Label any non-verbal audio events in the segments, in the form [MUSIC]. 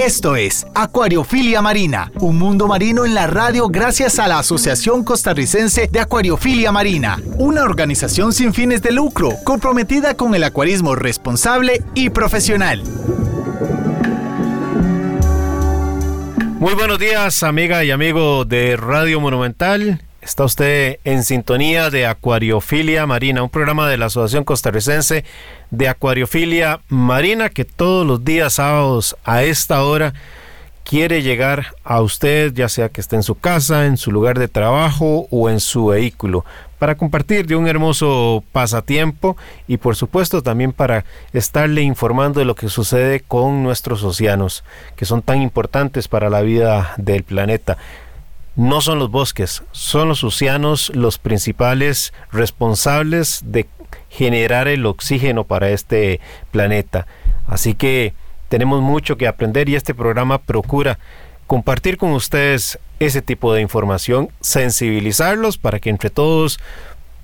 Esto es Acuariofilia Marina, un mundo marino en la radio gracias a la Asociación Costarricense de Acuariofilia Marina, una organización sin fines de lucro comprometida con el acuarismo responsable y profesional. Muy buenos días, amiga y amigo de Radio Monumental. Está usted en sintonía de Acuariofilia Marina, un programa de la Asociación Costarricense de Acuariofilia Marina que todos los días sábados a esta hora quiere llegar a usted, ya sea que esté en su casa, en su lugar de trabajo o en su vehículo, para compartir de un hermoso pasatiempo y por supuesto también para estarle informando de lo que sucede con nuestros océanos, que son tan importantes para la vida del planeta no son los bosques, son los océanos los principales responsables de generar el oxígeno para este planeta. Así que tenemos mucho que aprender y este programa procura compartir con ustedes ese tipo de información, sensibilizarlos para que entre todos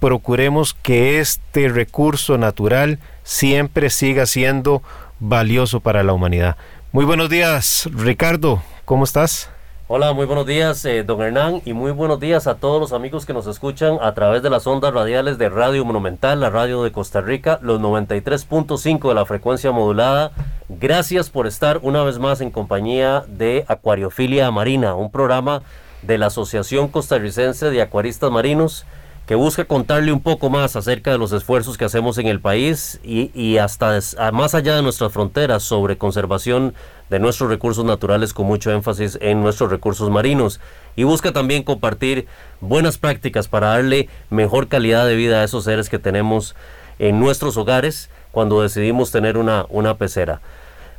procuremos que este recurso natural siempre siga siendo valioso para la humanidad. Muy buenos días, Ricardo, ¿cómo estás? Hola, muy buenos días, eh, don Hernán, y muy buenos días a todos los amigos que nos escuchan a través de las ondas radiales de Radio Monumental, la radio de Costa Rica, los 93.5 de la frecuencia modulada. Gracias por estar una vez más en compañía de Acuariofilia Marina, un programa de la Asociación Costarricense de Acuaristas Marinos que busca contarle un poco más acerca de los esfuerzos que hacemos en el país y, y hasta más allá de nuestras fronteras sobre conservación de nuestros recursos naturales con mucho énfasis en nuestros recursos marinos y busca también compartir buenas prácticas para darle mejor calidad de vida a esos seres que tenemos en nuestros hogares cuando decidimos tener una, una pecera.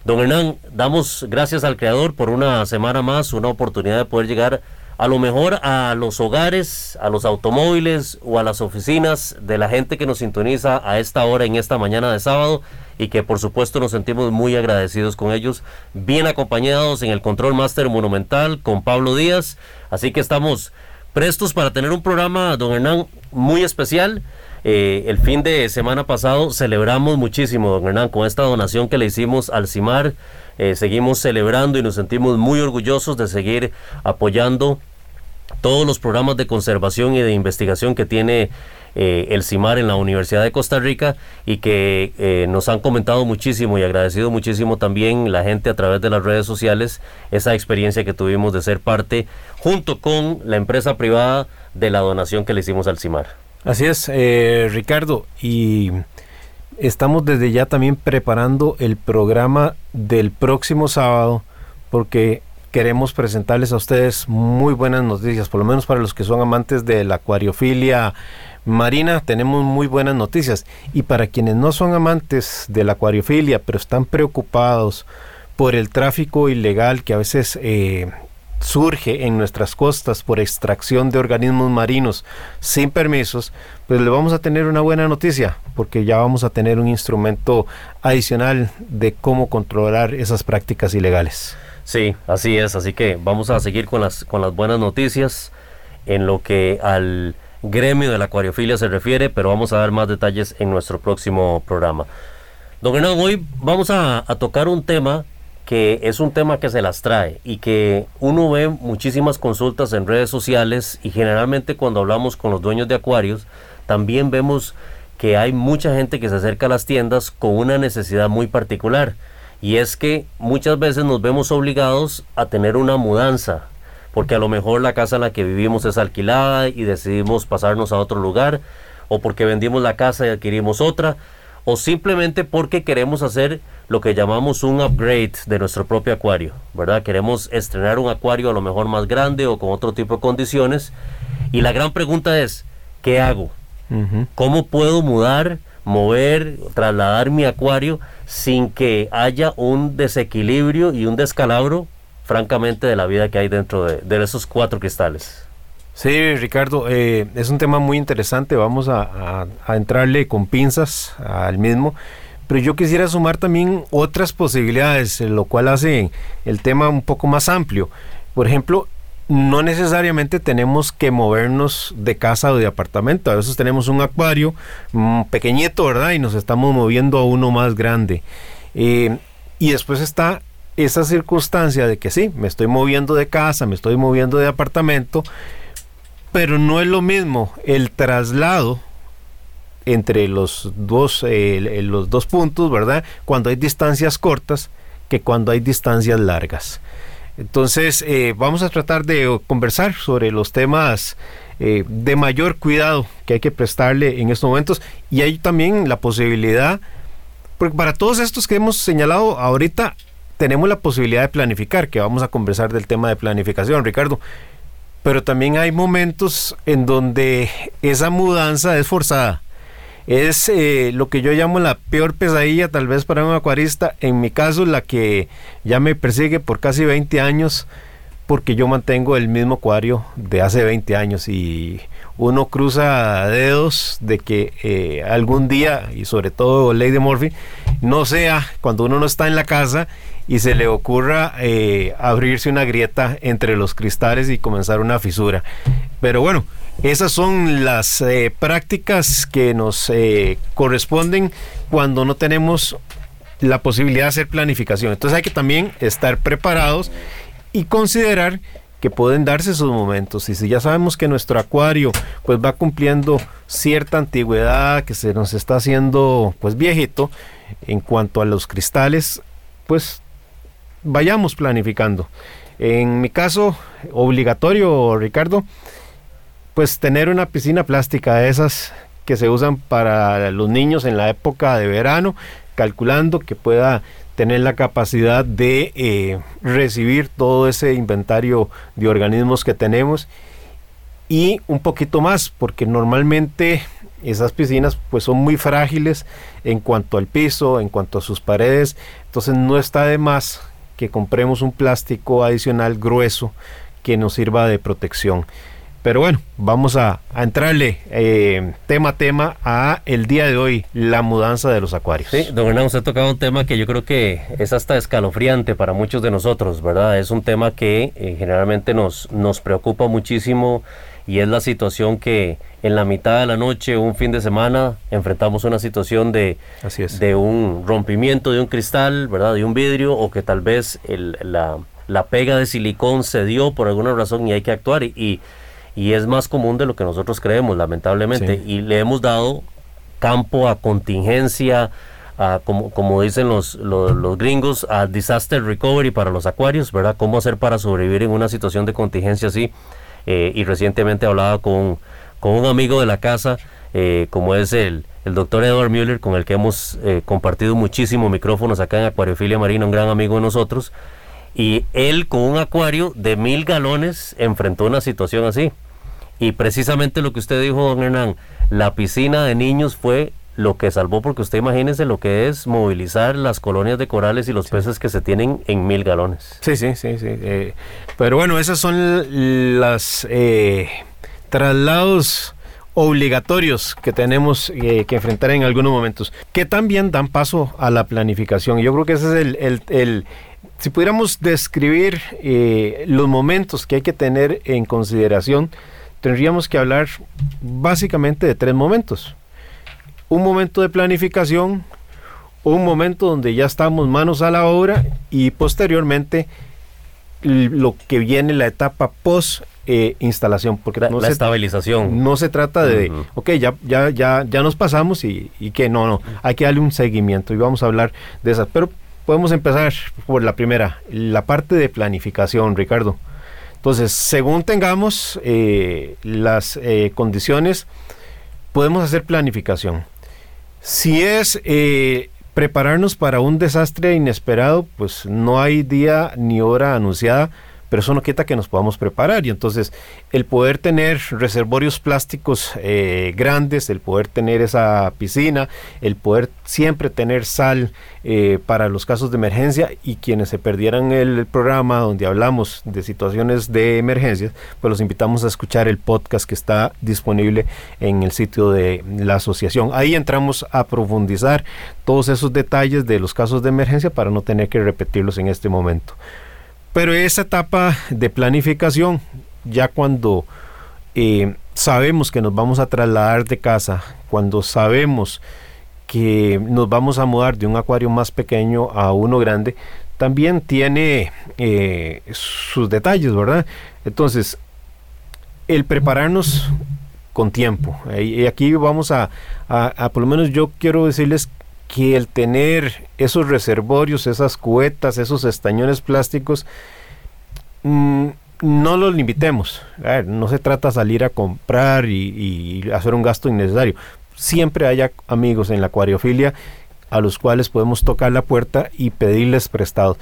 Don Hernán, damos gracias al Creador por una semana más, una oportunidad de poder llegar a lo mejor a los hogares, a los automóviles o a las oficinas de la gente que nos sintoniza a esta hora en esta mañana de sábado y que por supuesto nos sentimos muy agradecidos con ellos, bien acompañados en el Control Master Monumental con Pablo Díaz, así que estamos prestos para tener un programa, don Hernán, muy especial. Eh, el fin de semana pasado celebramos muchísimo, don Hernán, con esta donación que le hicimos al CIMAR. Eh, seguimos celebrando y nos sentimos muy orgullosos de seguir apoyando todos los programas de conservación y de investigación que tiene eh, el CIMAR en la Universidad de Costa Rica y que eh, nos han comentado muchísimo y agradecido muchísimo también la gente a través de las redes sociales esa experiencia que tuvimos de ser parte junto con la empresa privada de la donación que le hicimos al CIMAR. Así es, eh, Ricardo, y estamos desde ya también preparando el programa del próximo sábado porque queremos presentarles a ustedes muy buenas noticias, por lo menos para los que son amantes de la acuariofilia Marina, tenemos muy buenas noticias. Y para quienes no son amantes de la acuariofilia, pero están preocupados por el tráfico ilegal que a veces eh, surge en nuestras costas por extracción de organismos marinos sin permisos, pues le vamos a tener una buena noticia, porque ya vamos a tener un instrumento adicional de cómo controlar esas prácticas ilegales. Sí, así es, así que vamos a seguir con las, con las buenas noticias en lo que al gremio de la acuariofilia se refiere, pero vamos a dar más detalles en nuestro próximo programa. Don Hernán, hoy vamos a, tocar un tema que es un tema que se las trae y que uno ve muchísimas consultas en redes sociales y generalmente cuando hablamos con los dueños de acuarios, también vemos que hay mucha gente que se acerca a las tiendas con una necesidad muy particular y es que muchas veces nos vemos obligados a tener una mudanza porque a lo mejor la casa en la que vivimos es alquilada y decidimos pasarnos a otro lugar, o porque vendimos la casa y adquirimos otra, o simplemente porque queremos hacer lo que llamamos un upgrade de nuestro propio acuario, ¿verdad? Queremos estrenar un acuario a lo mejor más grande o con otro tipo de condiciones. Y la gran pregunta es, ¿qué hago? ¿Cómo puedo mudar, mover, trasladar mi acuario sin que haya un desequilibrio y un descalabro francamente, de la vida que hay dentro de, esos cuatro cristales. Sí, Ricardo, eh, es un tema muy interesante, vamos a, entrarle con pinzas al mismo, pero yo quisiera sumar también otras posibilidades, lo cual hace el tema un poco más amplio. Por ejemplo, no necesariamente tenemos que movernos de casa o de apartamento. A veces tenemos un acuario mm, pequeñito, ¿verdad? Y nos estamos moviendo a uno más grande. Eh, y después está esa circunstancia de que sí, me estoy moviendo de casa, me estoy moviendo de apartamento, pero no es lo mismo el traslado entre los dos, eh, los dos puntos, ¿verdad? Cuando hay distancias cortas que cuando hay distancias largas. Entonces, eh, vamos a tratar de conversar sobre los temas eh, de mayor cuidado que hay que prestarle en estos momentos. Y hay también la posibilidad, porque para todos estos que hemos señalado ahorita, tenemos la posibilidad de planificar, que vamos a conversar del tema de planificación, Ricardo. Pero también hay momentos en donde esa mudanza es forzada es eh, lo que yo llamo la peor pesadilla tal vez para un acuarista. En mi caso, la que ya me persigue por casi 20 años, porque yo mantengo el mismo acuario de hace 20 años y uno cruza dedos de que eh, algún día, y sobre todo Lady Murphy, no sea cuando uno no está en la casa y se le ocurra eh, abrirse una grieta entre los cristales y comenzar una fisura. Pero bueno, esas son las eh, prácticas que nos eh, corresponden cuando no tenemos la posibilidad de hacer planificación. Entonces hay que también estar preparados y considerar que pueden darse esos momentos. Y si ya sabemos que nuestro acuario pues va cumpliendo cierta antigüedad, que se nos está haciendo pues viejito, en cuanto a los cristales, pues vayamos planificando. En mi caso, obligatorio, Ricardo, pues tener una piscina plástica de esas que se usan para los niños en la época de verano, calculando que pueda tener la capacidad de eh, recibir todo ese inventario de organismos que tenemos y un poquito más, porque normalmente esas piscinas pues son muy frágiles en cuanto al piso, en cuanto a sus paredes, entonces no está de más que compremos un plástico adicional grueso que nos sirva de protección. Pero bueno, vamos a, entrarle eh, tema a tema a el día de hoy, la mudanza de los acuarios. Sí, don Hernán, usted ha tocado un tema que yo creo que es hasta escalofriante para muchos de nosotros, ¿verdad? Es un tema que eh, generalmente nos, nos preocupa muchísimo y es la situación que en la mitad de la noche, un fin de semana, enfrentamos una situación de, de un rompimiento de un cristal, ¿verdad? De un vidrio o que tal vez la, pega de silicón se dio por alguna razón y hay que actuar y y es más común de lo que nosotros creemos, lamentablemente, y le hemos dado campo a contingencia, a, como, como dicen los, los, gringos, a disaster recovery para los acuarios, ¿verdad? ¿Cómo hacer para sobrevivir en una situación de contingencia así? Eh, y recientemente hablaba con, con un amigo de la casa, eh, como es el, el doctor Edward Müller, con el que hemos eh, compartido muchísimos micrófonos acá en Acuariofilia Marina, un gran amigo de nosotros, y él con un acuario de mil galones enfrentó una situación así. Y precisamente lo que usted dijo, don Hernán, la piscina de niños fue lo que salvó, porque usted imagínese lo que es movilizar las colonias de corales y los peces que se tienen en mil galones. Sí, sí, sí, sí. Eh, pero bueno, esas son las eh, traslados obligatorios que tenemos eh, que enfrentar en algunos momentos, que también dan paso a la planificación. Yo creo que ese es el, el, el si pudiéramos describir los momentos que hay que tener en consideración, tendríamos que hablar básicamente de tres momentos. Un momento de planificación, un momento donde ya estamos manos a la obra y posteriormente lo que viene la etapa post eh, instalación porque la, estabilización. no se trata de ok ya ya ya ya nos pasamos y, y, que no no hay que darle un seguimiento y vamos a hablar de esas. Pero podemos empezar por la primera la parte de planificación Ricardo entonces, según tengamos eh, las eh, condiciones, podemos hacer planificación. Si es eh, prepararnos para un desastre inesperado, pues no hay día ni hora anunciada pero eso no quita que nos podamos preparar y entonces el poder tener reservorios plásticos eh, grandes, el poder tener esa piscina, el poder siempre tener sal eh, para los casos de emergencia y quienes se perdieran el, programa donde hablamos de situaciones de emergencias, pues los invitamos a escuchar el podcast que está disponible en el sitio de la asociación. Ahí entramos a profundizar todos esos detalles de los casos de emergencia para no tener que repetirlos en este momento. Pero esa etapa de planificación, ya cuando eh, sabemos que nos vamos a trasladar de casa, cuando sabemos que nos vamos a mudar de un acuario más pequeño a uno grande, también tiene eh, sus detalles, ¿verdad? Entonces, el prepararnos con tiempo. Y aquí vamos a, a, por lo menos yo quiero decirles que el tener esos reservorios, esas cuetas, esos estañones plásticos, mm, no los limitemos. no se trata de salir a comprar y, hacer un gasto innecesario. Siempre haya amigos en la acuariofilia a los cuales podemos tocar la puerta y pedirles prestado.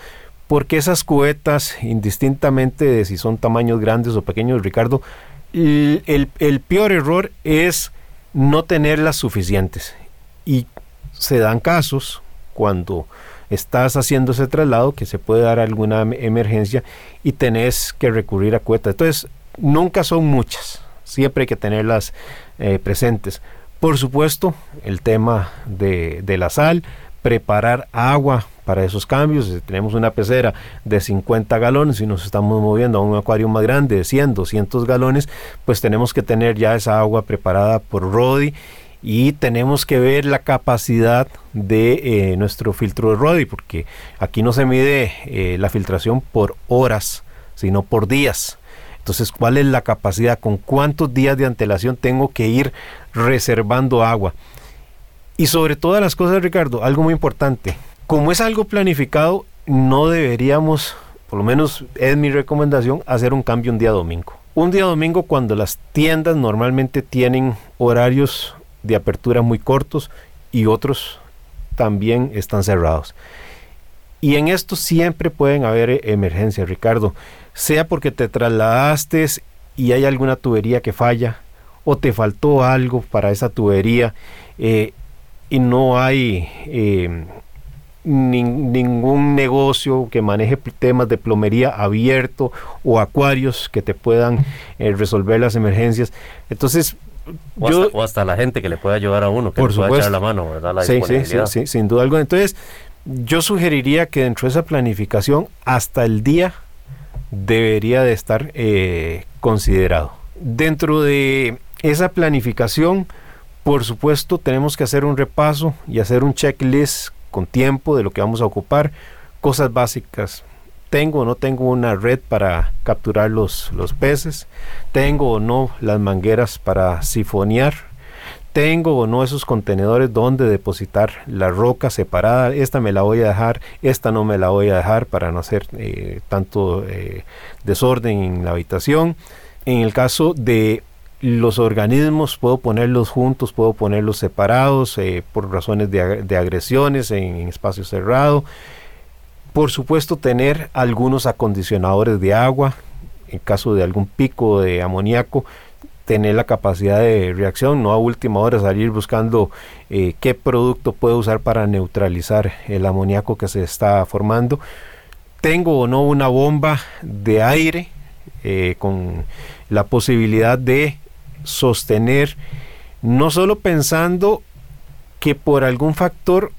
Porque esas cuetas, indistintamente de si son tamaños grandes o pequeños, Ricardo, el, el peor error es no tenerlas suficientes. Y se dan casos cuando estás haciendo ese traslado que se puede dar alguna emergencia y tenés que recurrir a cuetas. Entonces, nunca son muchas, siempre hay que tenerlas eh, presentes. Por supuesto, el tema de, de, la sal, preparar agua para esos cambios. Si tenemos una pecera de 50 galones y nos estamos moviendo a un acuario más grande de 100, 200 galones, pues tenemos que tener ya esa agua preparada por Rodi y tenemos que ver la capacidad de eh, nuestro filtro de Rodi, porque aquí no se mide eh, la filtración por horas, sino por días. Entonces, ¿cuál es la capacidad? ¿Con cuántos días de antelación tengo que ir reservando agua? Y sobre todas las cosas, Ricardo, algo muy importante. Como es algo planificado, no deberíamos, por lo menos es mi recomendación, hacer un cambio un día domingo. Un día domingo cuando las tiendas normalmente tienen horarios de apertura muy cortos y otros también están cerrados. Y en esto siempre pueden haber emergencias, Ricardo. Sea porque te trasladaste y hay alguna tubería que falla o te faltó algo para esa tubería eh, y no hay eh, ningún negocio que maneje temas de plomería abierto o acuarios que te puedan eh, resolver las emergencias. Entonces, o, hasta, la gente que le pueda ayudar a uno, que por le pueda echar la mano, ¿verdad? La sí, sí, sí, sin duda alguna. Entonces, yo sugeriría que dentro de esa planificación, hasta el día, debería de estar eh, considerado. Dentro de esa planificación, por supuesto, tenemos que hacer un repaso y hacer un checklist con tiempo de lo que vamos a ocupar, cosas básicas, tengo o no tengo una red para capturar los, los peces, tengo o no las mangueras para sifonear, tengo o no esos contenedores donde depositar la roca separada, esta me la voy a dejar, esta no me la voy a dejar para no hacer eh, tanto eh, desorden en la habitación. En el caso de los organismos puedo ponerlos juntos, puedo ponerlos separados eh, por razones de, de agresiones en, en espacio cerrado. Por supuesto, tener algunos acondicionadores de agua, en caso de algún pico de amoníaco, tener la capacidad de reacción, no a última hora salir buscando eh, qué producto puedo usar para neutralizar el amoníaco que se está formando. Tengo o no una bomba de aire eh, con la posibilidad de sostener, no solo pensando que por algún factor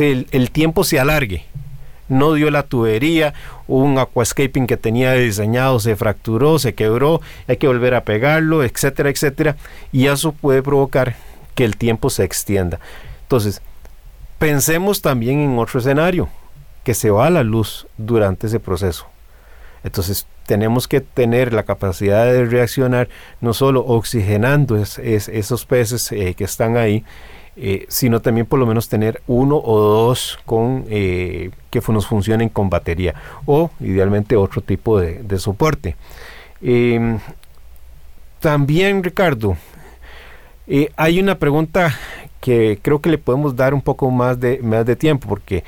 el tiempo se alargue, no dio la tubería, un aquascaping que tenía diseñado se fracturó, se quebró, hay que volver a pegarlo, etcétera, etcétera, y eso puede provocar que el tiempo se extienda. Entonces, pensemos también en otro escenario, que se va a la luz durante ese proceso. Entonces, tenemos que tener la capacidad de reaccionar no solo oxigenando esos peces eh, que están ahí, eh, sino también por lo menos tener uno o dos con eh, que nos funcionen con batería o idealmente otro tipo de, soporte. Em, también Ricardo, eh, hay una pregunta que creo que le podemos dar un poco más de, más de tiempo porque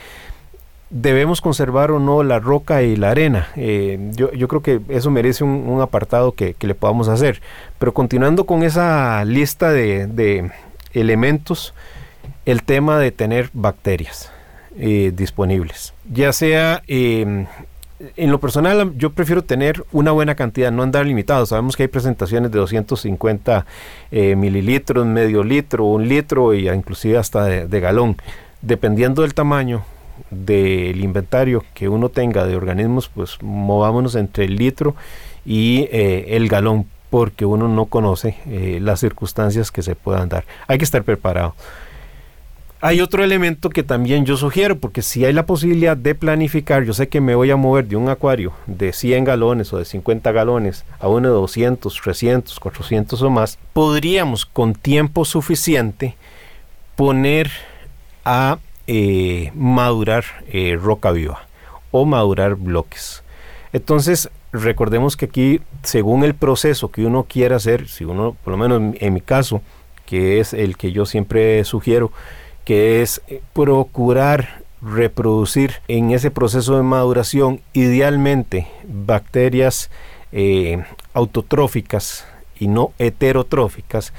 debemos conservar o no la roca y la arena. Eh, yo, creo que eso merece un, apartado que, le podamos hacer. Pero continuando con esa lista de, elementos, el tema de tener bacterias eh, disponibles. Ya sea, em, en lo personal, yo prefiero tener una buena cantidad, no andar limitado. Sabemos que hay presentaciones de 250 eh, mililitros, medio litro, un litro e inclusive hasta de galón. Dependiendo del tamaño, del inventario que uno tenga de organismos, pues movámonos entre el litro y eh, el galón, porque uno no conoce eh, las circunstancias que se puedan dar. Hay que estar preparado. Hay otro elemento que también yo sugiero, porque si hay la posibilidad de planificar, yo sé que me voy a mover de un acuario de 100 galones o de 50 galones a uno de 200, 300, 400 o más, podríamos con tiempo suficiente poner a eh, madurar eh, roca viva o madurar bloques. Entonces, recordemos que aquí, según el proceso que uno quiera hacer, si uno, por lo menos en mi caso, que es el que yo siempre sugiero, que es eh, procurar reproducir en ese proceso de maduración idealmente bacterias autotróficas y no heterotróficas,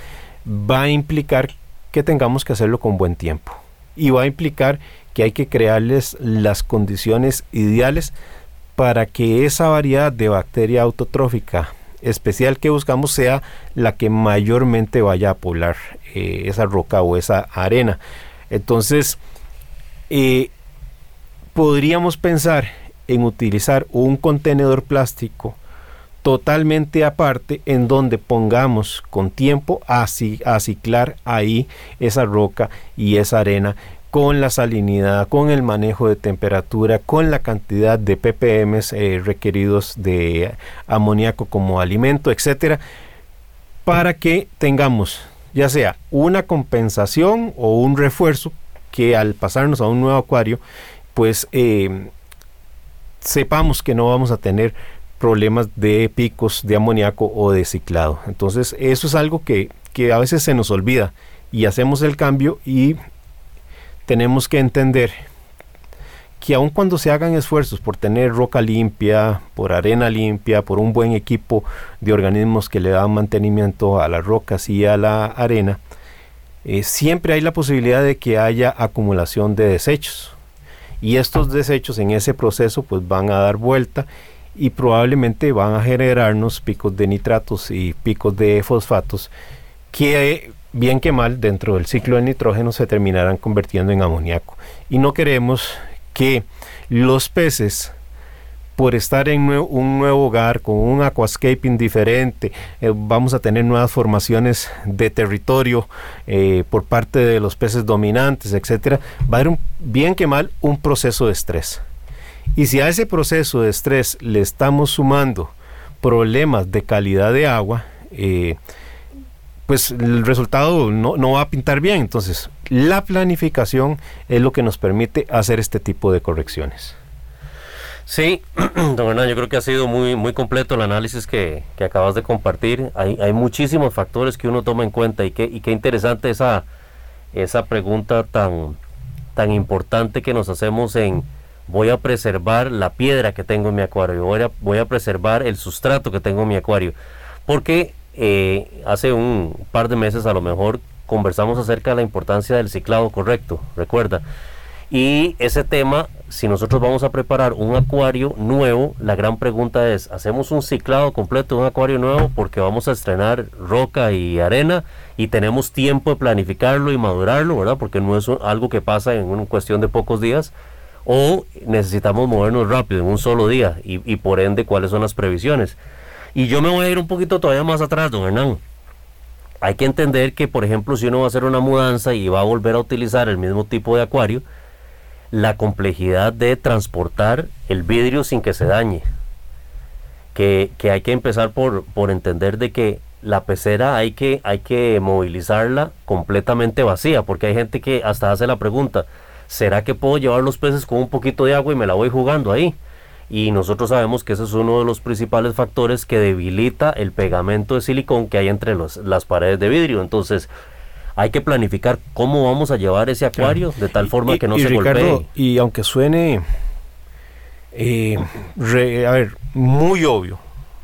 va a implicar que tengamos que hacerlo con buen tiempo. Y va a implicar que hay que crearles las condiciones ideales para que esa variedad de bacteria autotrófica especial que buscamos sea la que mayormente vaya a poblar eh, esa roca o esa arena. Entonces, eh, podríamos pensar en utilizar un contenedor plástico totalmente aparte en donde pongamos con tiempo a, a ciclar ahí esa roca y esa arena con la salinidad, con el manejo de temperatura, con la cantidad de ppm eh, requeridos de amoníaco como alimento, etcétera, para que tengamos ya sea una compensación o un refuerzo que al pasarnos a un nuevo acuario, pues eh, sepamos que no vamos a tener problemas de picos de amoníaco o de ciclado. Entonces eso es algo que, a veces se nos olvida y hacemos el cambio y tenemos que entender que aun cuando se hagan esfuerzos por tener roca limpia, por arena limpia, por un buen equipo de organismos que le dan mantenimiento a las rocas y a la arena, eh, siempre hay la posibilidad de que haya acumulación de desechos. Y estos desechos en ese proceso pues van a dar vuelta y probablemente van a generarnos picos de nitratos y picos de fosfatos que bien que mal dentro del ciclo de nitrógeno se terminarán convirtiendo en amoníaco. Y no queremos que los peces por estar en un nuevo hogar con un aquascaping diferente, eh, vamos a tener nuevas formaciones de territorio eh, por parte de los peces dominantes, etcétera, va a haber un, bien que mal un proceso de estrés. Y si a ese proceso de estrés le estamos sumando problemas de calidad de agua, eh, pues el resultado no, va a pintar bien. Entonces, la planificación es lo que nos permite hacer este tipo de correcciones. Sí, [CLEARS THROAT] don Hernán, yo creo que ha sido muy, muy completo el análisis que, acabas de compartir. Hay, hay, muchísimos factores que uno toma en cuenta y qué, y qué interesante esa, esa pregunta tan, tan importante que nos hacemos en voy a preservar la piedra que tengo en mi acuario, voy a, voy a preservar el sustrato que tengo en mi acuario. Porque eh, hace un par de meses a lo mejor conversamos acerca de la importancia del ciclado correcto, recuerda. Y ese tema, si nosotros vamos a preparar un acuario nuevo, la gran pregunta es, ¿hacemos un ciclado completo un acuario nuevo porque vamos a estrenar roca y arena y tenemos tiempo de planificarlo y madurarlo, ¿verdad? Porque no es algo que pasa en una cuestión de pocos días o necesitamos movernos rápido en un solo día y, por ende cuáles son las previsiones. Y yo me voy a ir un poquito todavía más atrás, don Hernán. Hay que entender que, por ejemplo, si uno va a hacer una mudanza y va a volver a utilizar el mismo tipo de acuario, la complejidad de transportar el vidrio sin que se dañe. Que, que hay que empezar por, por entender de que la pecera hay que, hay que movilizarla completamente vacía, porque hay gente que hasta hace la pregunta, ¿será que puedo llevar los peces con un poquito de agua y me la voy jugando ahí? Y nosotros sabemos que ese es uno de los principales factores que debilita el pegamento de silicón que hay entre las paredes de vidrio. Entonces, hay que planificar cómo vamos a llevar ese acuario de tal forma que no se Ricardo, Y aunque suene eh, a ver, muy obvio.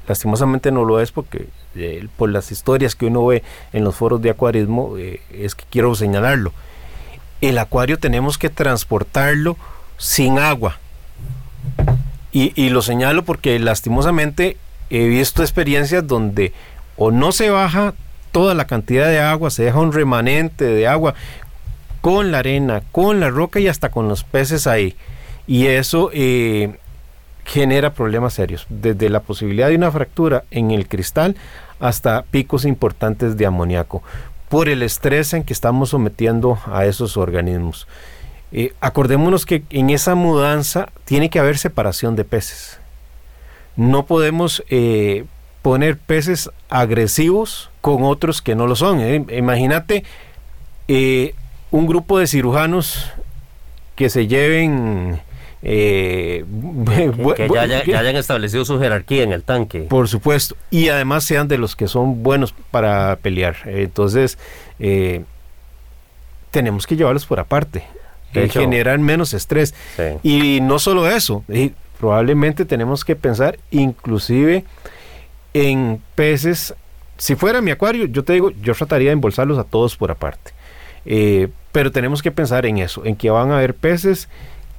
Lastimosamente no lo es porque eh, por las historias que uno ve en los foros de acuarismo eh, es que quiero señalarlo. El acuario tenemos que transportarlo sin agua. Y, y lo señalo porque lastimosamente he visto experiencias donde o no se baja toda la cantidad de agua, se deja un remanente de agua con la arena, con la roca y hasta con los peces ahí. Y eso eh, genera problemas serios, desde la posibilidad de una fractura en el cristal hasta picos importantes de amoníaco, por el estrés en que estamos sometiendo a esos organismos. Eh, acordémonos que en esa mudanza tiene que haber separación de peces. No podemos eh, poner peces agresivos con otros que no lo son. Imagínate un grupo de cirujanos que se lleven eh, que, ya, hayan establecido su jerarquía en el tanque. Por supuesto, y además sean de los que son buenos para pelear. Entonces, eh, tenemos que llevarlos por aparte, eh, generar menos estrés. Y no solo eso, probablemente tenemos que pensar inclusive en peces. Si fuera mi acuario, yo te digo, yo trataría de embolsarlos a todos por aparte. pero tenemos que pensar en eso, en que van a haber peces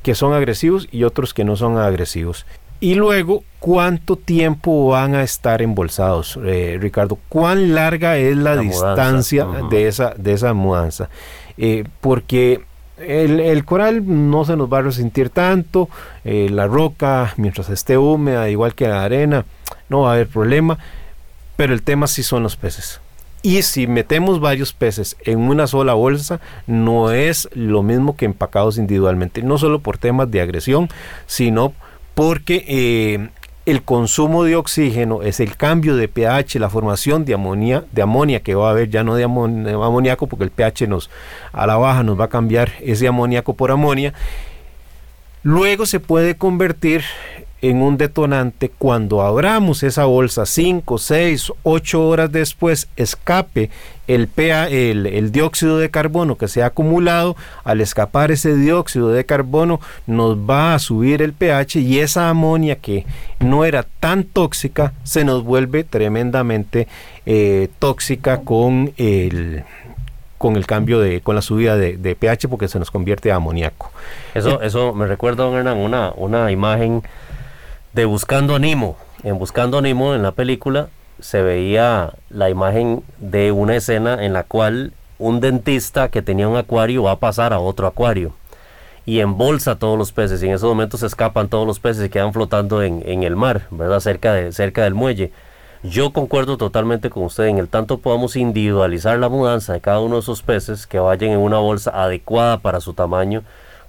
que son agresivos y otros que no son agresivos. Y luego, ¿cuánto tiempo van a estar embolsados, eh, Ricardo? ¿Cuán larga es la, distancia de, esa, de esa mudanza? Eh, porque el, coral no se nos va a resentir tanto, eh, la roca, mientras esté húmeda, igual que la arena, no va a haber problema, pero el tema sí son los peces. Y si metemos varios peces en una sola bolsa, no es lo mismo que empacados individualmente, no solo por temas de agresión, sino porque eh, el consumo de oxígeno es el cambio de pH, la formación de amonía, de amonia que va a haber, ya no de amoníaco, porque el pH nos a la baja nos va a cambiar ese amoníaco por amonia. Luego se puede convertir en un detonante cuando abramos esa bolsa 5, 6, 8 horas después escape el, el, el, dióxido de carbono que se ha acumulado, al escapar ese dióxido de carbono nos va a subir el pH y esa amonia que no era tan tóxica se nos vuelve tremendamente eh, tóxica con el con el cambio de, con la subida de, pH porque se nos convierte a amoníaco. Eso, eso me recuerda, don Hernán, una, una imagen de Buscando Animo. En Buscando Animo, en la película, se veía la imagen de una escena en la cual un dentista que tenía un acuario va a pasar a otro acuario y embolsa todos los peces y en esos momentos se escapan todos los peces y quedan flotando en, el mar, ¿verdad? Cerca, cerca del muelle. Yo concuerdo totalmente con usted en el tanto podamos individualizar la mudanza de cada uno de esos peces que vayan en una bolsa adecuada para su tamaño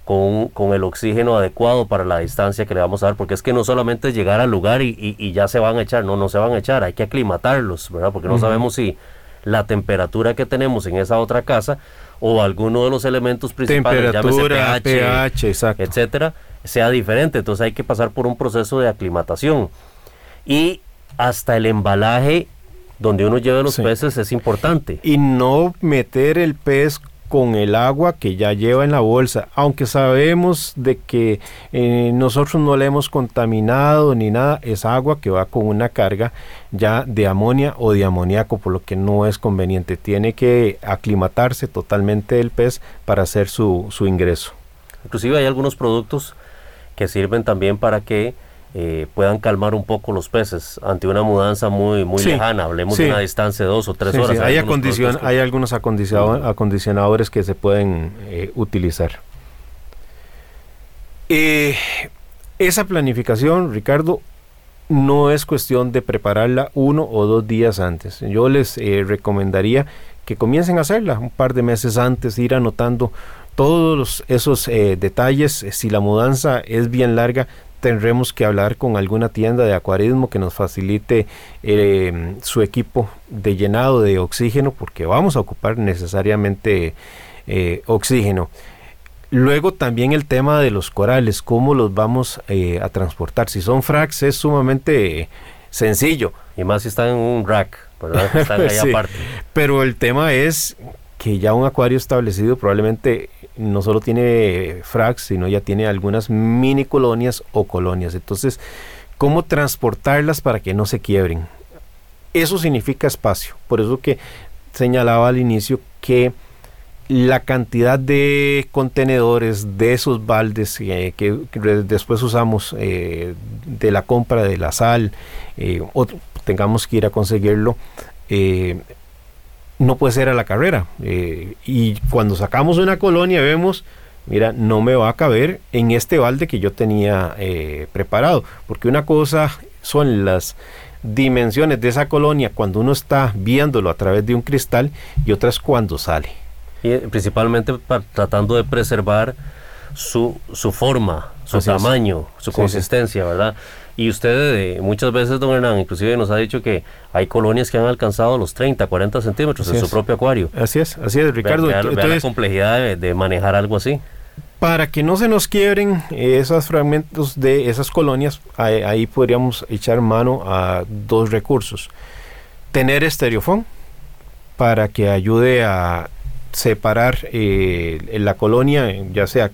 con, con, el oxígeno adecuado para la distancia que le vamos a dar, porque es que no solamente es llegar al lugar y, y, ya se van a echar, no, no se van a echar, hay que aclimatarlos, ¿verdad? Porque no sabemos si la temperatura que tenemos en esa otra casa o alguno de los elementos principales, temperatura, pH, etcétera, sea diferente, entonces hay que pasar por un proceso de aclimatación. Y hasta el embalaje donde uno lleva los peces es importante. Y no meter el pez con el agua que ya lleva en la bolsa, aunque sabemos de que eh, nosotros no le hemos contaminado ni nada, es agua que va con una carga ya de amonia o de amoníaco, por lo que no es conveniente. Tiene que aclimatarse totalmente el pez para hacer su, su ingreso. Inclusive hay algunos productos que sirven también para que eh, puedan calmar un poco los peces ante una mudanza muy muy lejana, hablemos de una distancia de dos o tres horas. Hay, hay algunos acondicionadores que se pueden eh, utilizar. Eh, esa planificación, Ricardo, no es cuestión de prepararla uno o dos días antes. Yo les recomendaría que comiencen a hacerla un par de meses antes, ir anotando todos esos detalles. Si la mudanza es bien larga, tendremos que hablar con alguna tienda de acuarismo que nos facilite eh, su equipo de llenado de oxígeno porque vamos a ocupar necesariamente eh, oxígeno. Luego también el tema de los corales, cómo los vamos eh, a transportar. Si son fracs es sumamente sencillo. Y más si están en un rack, Están ahí [LAUGHS] aparte. Pero el tema es que ya un acuario establecido probablemente no solo tiene frax, sino ya tiene algunas mini colonias o colonias. Entonces, ¿cómo transportarlas para que no se quiebren? Eso significa espacio. Por eso que señalaba al inicio que la cantidad de contenedores de esos baldes eh, que, después usamos eh, de la compra de la sal eh, o tengamos que ir a conseguirlo no puede ser a la carrera. Y cuando sacamos una colonia vemos mira no me va a caber en este balde que yo tenía preparado porque una cosa son las dimensiones de esa colonia cuando uno está viéndolo a través de un cristal y otras cuando sale. Y principalmente tratando de preservar su, su forma, su tamaño, su consistencia, ¿verdad? Y usted eh, muchas veces, don Hernán, inclusive nos ha dicho que hay colonias que han alcanzado los 30, 40 centímetros en su propio acuario. Así es, así es, Ricardo. la complejidad de, manejar algo así. Para que no se nos quiebren esos fragmentos de esas colonias, ahí, ahí podríamos echar mano a dos recursos. Tener estereofón para que ayude a separar eh, la colonia, ya sea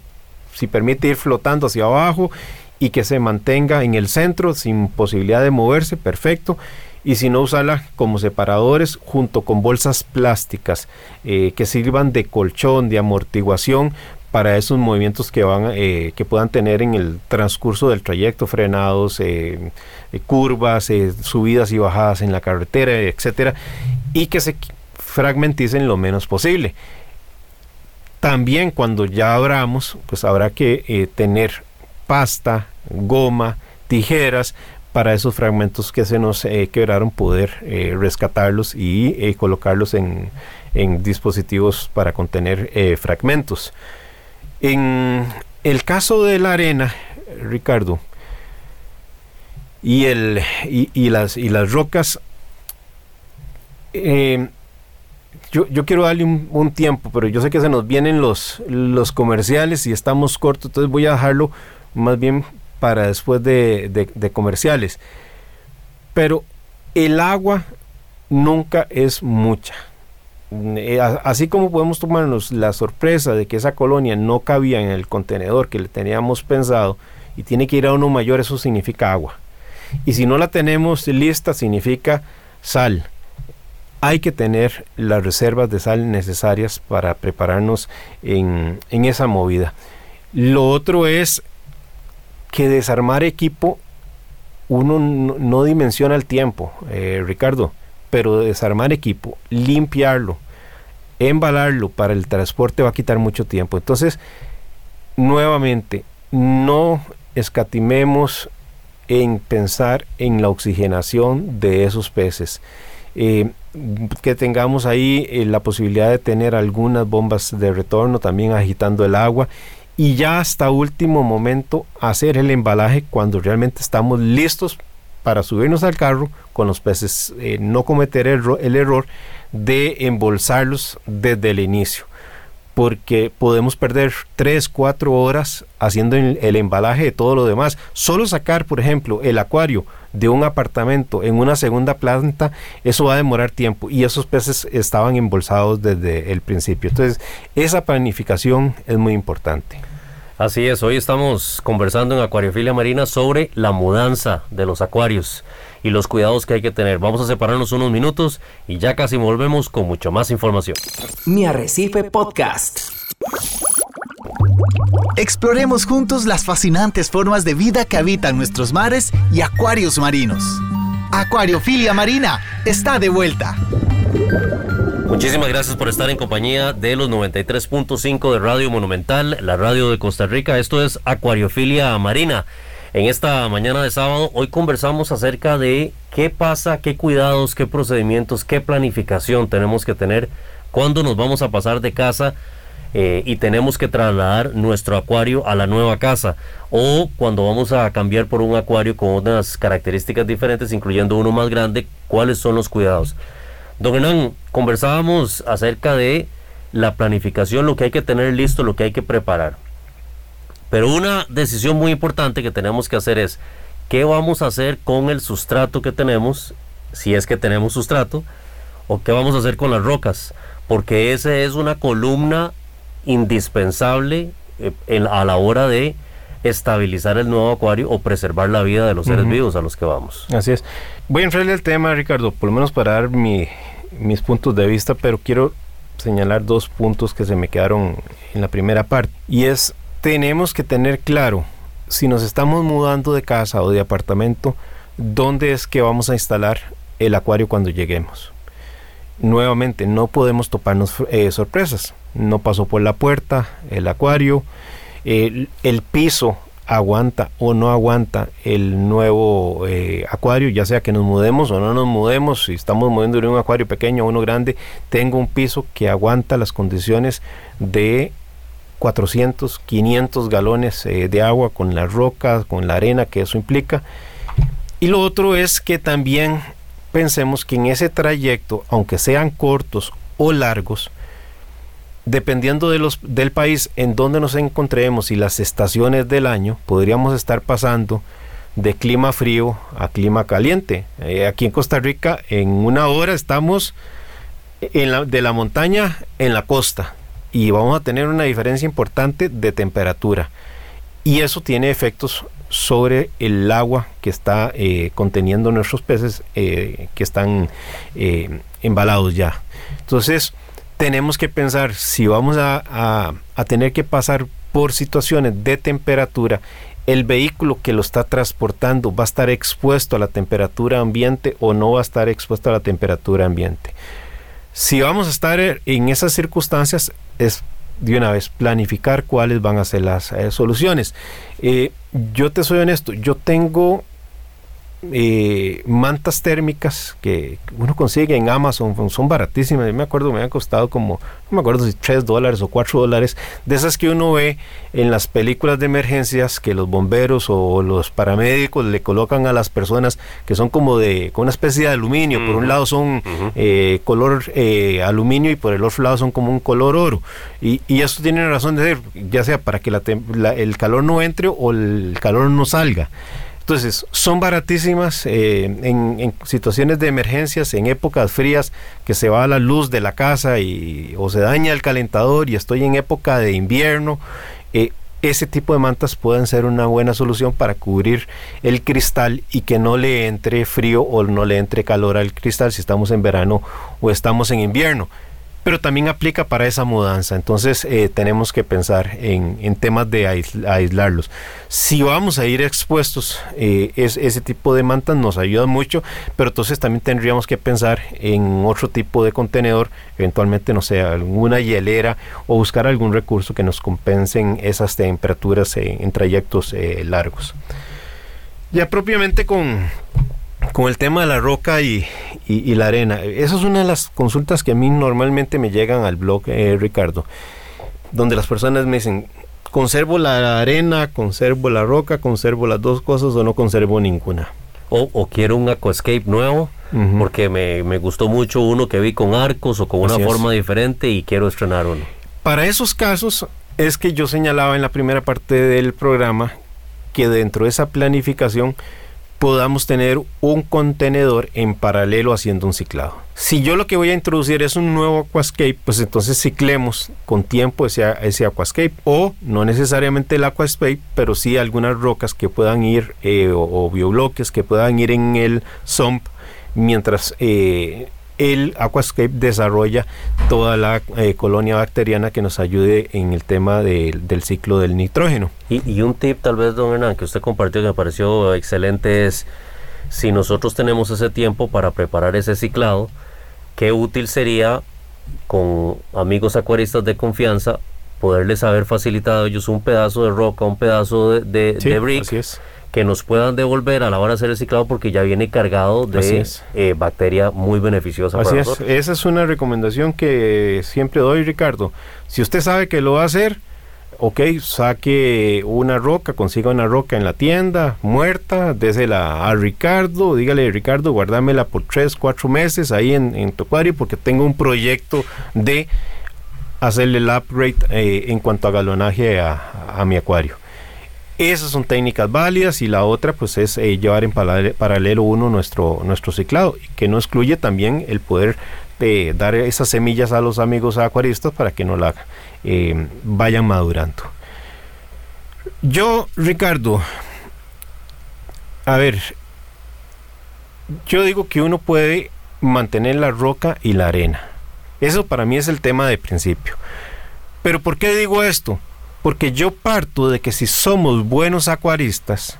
si permite ir flotando hacia abajo y que se mantenga en el centro sin posibilidad de moverse, perfecto. Y si no, usarla como separadores junto con bolsas plásticas eh, que sirvan de colchón, de amortiguación para esos movimientos que van eh, que puedan tener en el transcurso del trayecto frenados curvas subidas y bajadas en la carretera etcétera y que se fragmenticen lo menos posible. También cuando ya abramos, pues habrá que eh, tener pasta, goma, tijeras para esos fragmentos que se nos eh, quebraron, poder eh, rescatarlos y colocarlos en, en, dispositivos para contener fragmentos. En el caso de la arena, Ricardo, y, el, y, las, y las rocas, yo, yo quiero darle un, tiempo, pero yo sé que se nos vienen los, los comerciales y estamos cortos, entonces voy a dejarlo más bien para después de, comerciales. Pero el agua nunca es mucha. Eh, así como podemos tomarnos la sorpresa de que esa colonia no cabía en el contenedor que le teníamos pensado y tiene que ir a uno mayor, eso significa agua. Y si no la tenemos lista, significa sal hay que tener las reservas de sal necesarias para prepararnos en, esa movida. Lo otro es que desarmar equipo uno no, dimensiona el tiempo, eh, Ricardo, pero desarmar equipo, limpiarlo, embalarlo para el transporte va a quitar mucho tiempo. Entonces, nuevamente, no escatimemos en pensar en la oxigenación de esos peces. Eh, que tengamos ahí eh, la posibilidad de tener algunas bombas de retorno también agitando el agua y ya hasta último momento hacer el embalaje cuando realmente estamos listos para subirnos al carro con los peces, eh, no cometer el error de embolsarlos desde el inicio porque podemos perder 3, 4 horas haciendo el, embalaje de todo lo demás. Solo sacar, por ejemplo, el acuario de un apartamento en una segunda planta, eso va a demorar tiempo y esos peces estaban embolsados desde el principio. Entonces, esa planificación es muy importante. Así es, hoy estamos conversando en Acuariofilia Marina sobre la mudanza de los acuarios y los cuidados que hay que tener. Vamos a separarnos unos minutos y ya casi volvemos con mucho más información. Mi Arrecife Podcast. Exploremos juntos las fascinantes formas de vida que habitan nuestros mares y acuarios marinos. Acuariofilia Marina está de vuelta. Muchísimas gracias por estar en compañía de los 93.5 de Radio Monumental, la radio de Costa Rica. Esto es Acuariofilia Marina. En esta mañana de sábado, hoy conversamos acerca de qué pasa, qué cuidados, qué procedimientos, qué planificación tenemos que tener cuando nos vamos a pasar de casa eh, y tenemos que trasladar nuestro acuario a la nueva casa o cuando vamos a cambiar por un acuario con unas características diferentes, incluyendo uno más grande, cuáles son los cuidados. Don Hernán, conversábamos acerca de la planificación, lo que hay que tener listo, lo que hay que preparar. Pero una decisión muy importante que tenemos que hacer es qué vamos a hacer con el sustrato que tenemos, si es que tenemos sustrato, o qué vamos a hacer con las rocas, porque esa es una columna indispensable eh, a la hora de estabilizar el nuevo acuario o preservar la vida de los seres vivos a los que vamos. Así es. Voy a entrarle al tema, Ricardo, por lo menos para dar mis puntos de vista, pero quiero señalar dos puntos que se me quedaron en la primera parte. Y es, tenemos que tener claro, si nos estamos mudando de casa o de apartamento, dónde es que vamos a instalar el acuario cuando lleguemos. Nuevamente, no podemos toparnos eh, sorpresas. No pasó por la puerta el acuario, el, piso aguanta o no aguanta el nuevo eh, acuario, ya sea que nos mudemos o no nos mudemos, si estamos moviendo de un acuario pequeño a uno grande, tengo un piso que aguanta las condiciones de 400, 500 galones eh, de agua con las rocas, con la arena que eso implica. Y lo otro es que también pensemos que en ese trayecto, aunque sean cortos o largos, dependiendo de los, del país en donde nos encontremos y las estaciones del año, podríamos estar pasando de clima frío a clima caliente. Eh, aquí en Costa Rica, en una hora estamos en la, de la montaña en la costa y vamos a tener una diferencia importante de temperatura. Y eso tiene efectos sobre el agua que está eh, conteniendo nuestros peces eh, que están embalados ya. Entonces, tenemos que pensar si vamos a, tener que pasar por situaciones de temperatura, el vehículo que lo está transportando va a estar expuesto a la temperatura ambiente o no va a estar expuesto a la temperatura ambiente. Si vamos a estar en esas circunstancias, es de una vez planificar cuáles van a ser las eh, soluciones. Eh, yo te soy honesto, yo tengo eh, mantas térmicas que uno consigue en Amazon, son baratísimas. Yo me acuerdo, me han costado como, no me acuerdo si 3 dólares o 4 dólares, de esas que uno ve en las películas de emergencias que los bomberos o los paramédicos le colocan a las personas que son como de, con una especie de aluminio. Por un lado son eh, color eh, aluminio y por el otro lado son como un color oro. Y, y eso tiene razón de ser, ya sea para que el calor no entre o el calor no salga. Entonces, son baratísimas eh, en, situaciones de emergencias, en épocas frías, que se va la luz de la casa y, o se daña el calentador y estoy en época de invierno. Eh, ese tipo de mantas pueden ser una buena solución para cubrir el cristal y que no le entre frío o no le entre calor al cristal si estamos en verano o estamos en invierno pero también aplica para esa mudanza. Entonces eh, tenemos que pensar en, temas de aislarlos. Si vamos a ir expuestos, eh, ese tipo de mantas nos ayuda mucho, pero entonces también tendríamos que pensar en otro tipo de contenedor, eventualmente, no sé, alguna hielera o buscar algún recurso que nos compensen esas temperaturas en trayectos eh, largos. Ya propiamente con, con el tema de la roca y, la arena, esa es una de las consultas que a mí normalmente me llegan al blog, eh, Ricardo, donde las personas me dicen, ¿conservo la arena, conservo la roca, conservo las dos cosas o no conservo ninguna? O, quiero un aquascape nuevo, porque me, gustó mucho uno que vi con arcos o con una forma diferente y quiero estrenar uno. Para esos casos es que yo señalaba en la primera parte del programa que dentro de esa planificación podamos tener un contenedor en paralelo haciendo un ciclado. Si yo lo que voy a introducir es un nuevo aquascape, pues entonces ciclemos con tiempo ese, aquascape o no necesariamente el aquascape, pero sí algunas rocas que puedan ir eh, o, biobloques que puedan ir en el sump mientras eh, el Aquascape desarrolla toda la eh, colonia bacteriana que nos ayude en el tema del ciclo del nitrógeno. Y, un tip tal vez, don Hernán, que usted compartió que me pareció excelente es, si nosotros tenemos ese tiempo para preparar ese ciclado, qué útil sería con amigos acuaristas de confianza poderles haber facilitado ellos un pedazo de roca, un pedazo de, de, brick que nos puedan devolver a la hora de hacer el ciclado porque ya viene cargado de eh, bacteria muy beneficiosa Así es. Esa es una recomendación que siempre doy, Ricardo. Si usted sabe que lo va a hacer, ok, saque una roca, consiga una roca en la tienda, muerta, désela a Ricardo, dígale, Ricardo, guárdamela por tres, cuatro meses ahí en, en tu acuario porque tengo un proyecto de hacerle el upgrade eh, en cuanto a galonaje a mi acuario Esas son técnicas válidas y la otra pues es eh, llevar en paralelo uno nuestro, nuestro ciclado, que no excluye también el poder de dar esas semillas a los amigos acuaristas para que no la eh, vayan madurando. Yo, Ricardo, a ver, yo digo que uno puede mantener la roca y la arena. Eso para mí es el tema de principio. Pero ¿por qué digo esto? Porque yo parto de que si somos buenos acuaristas,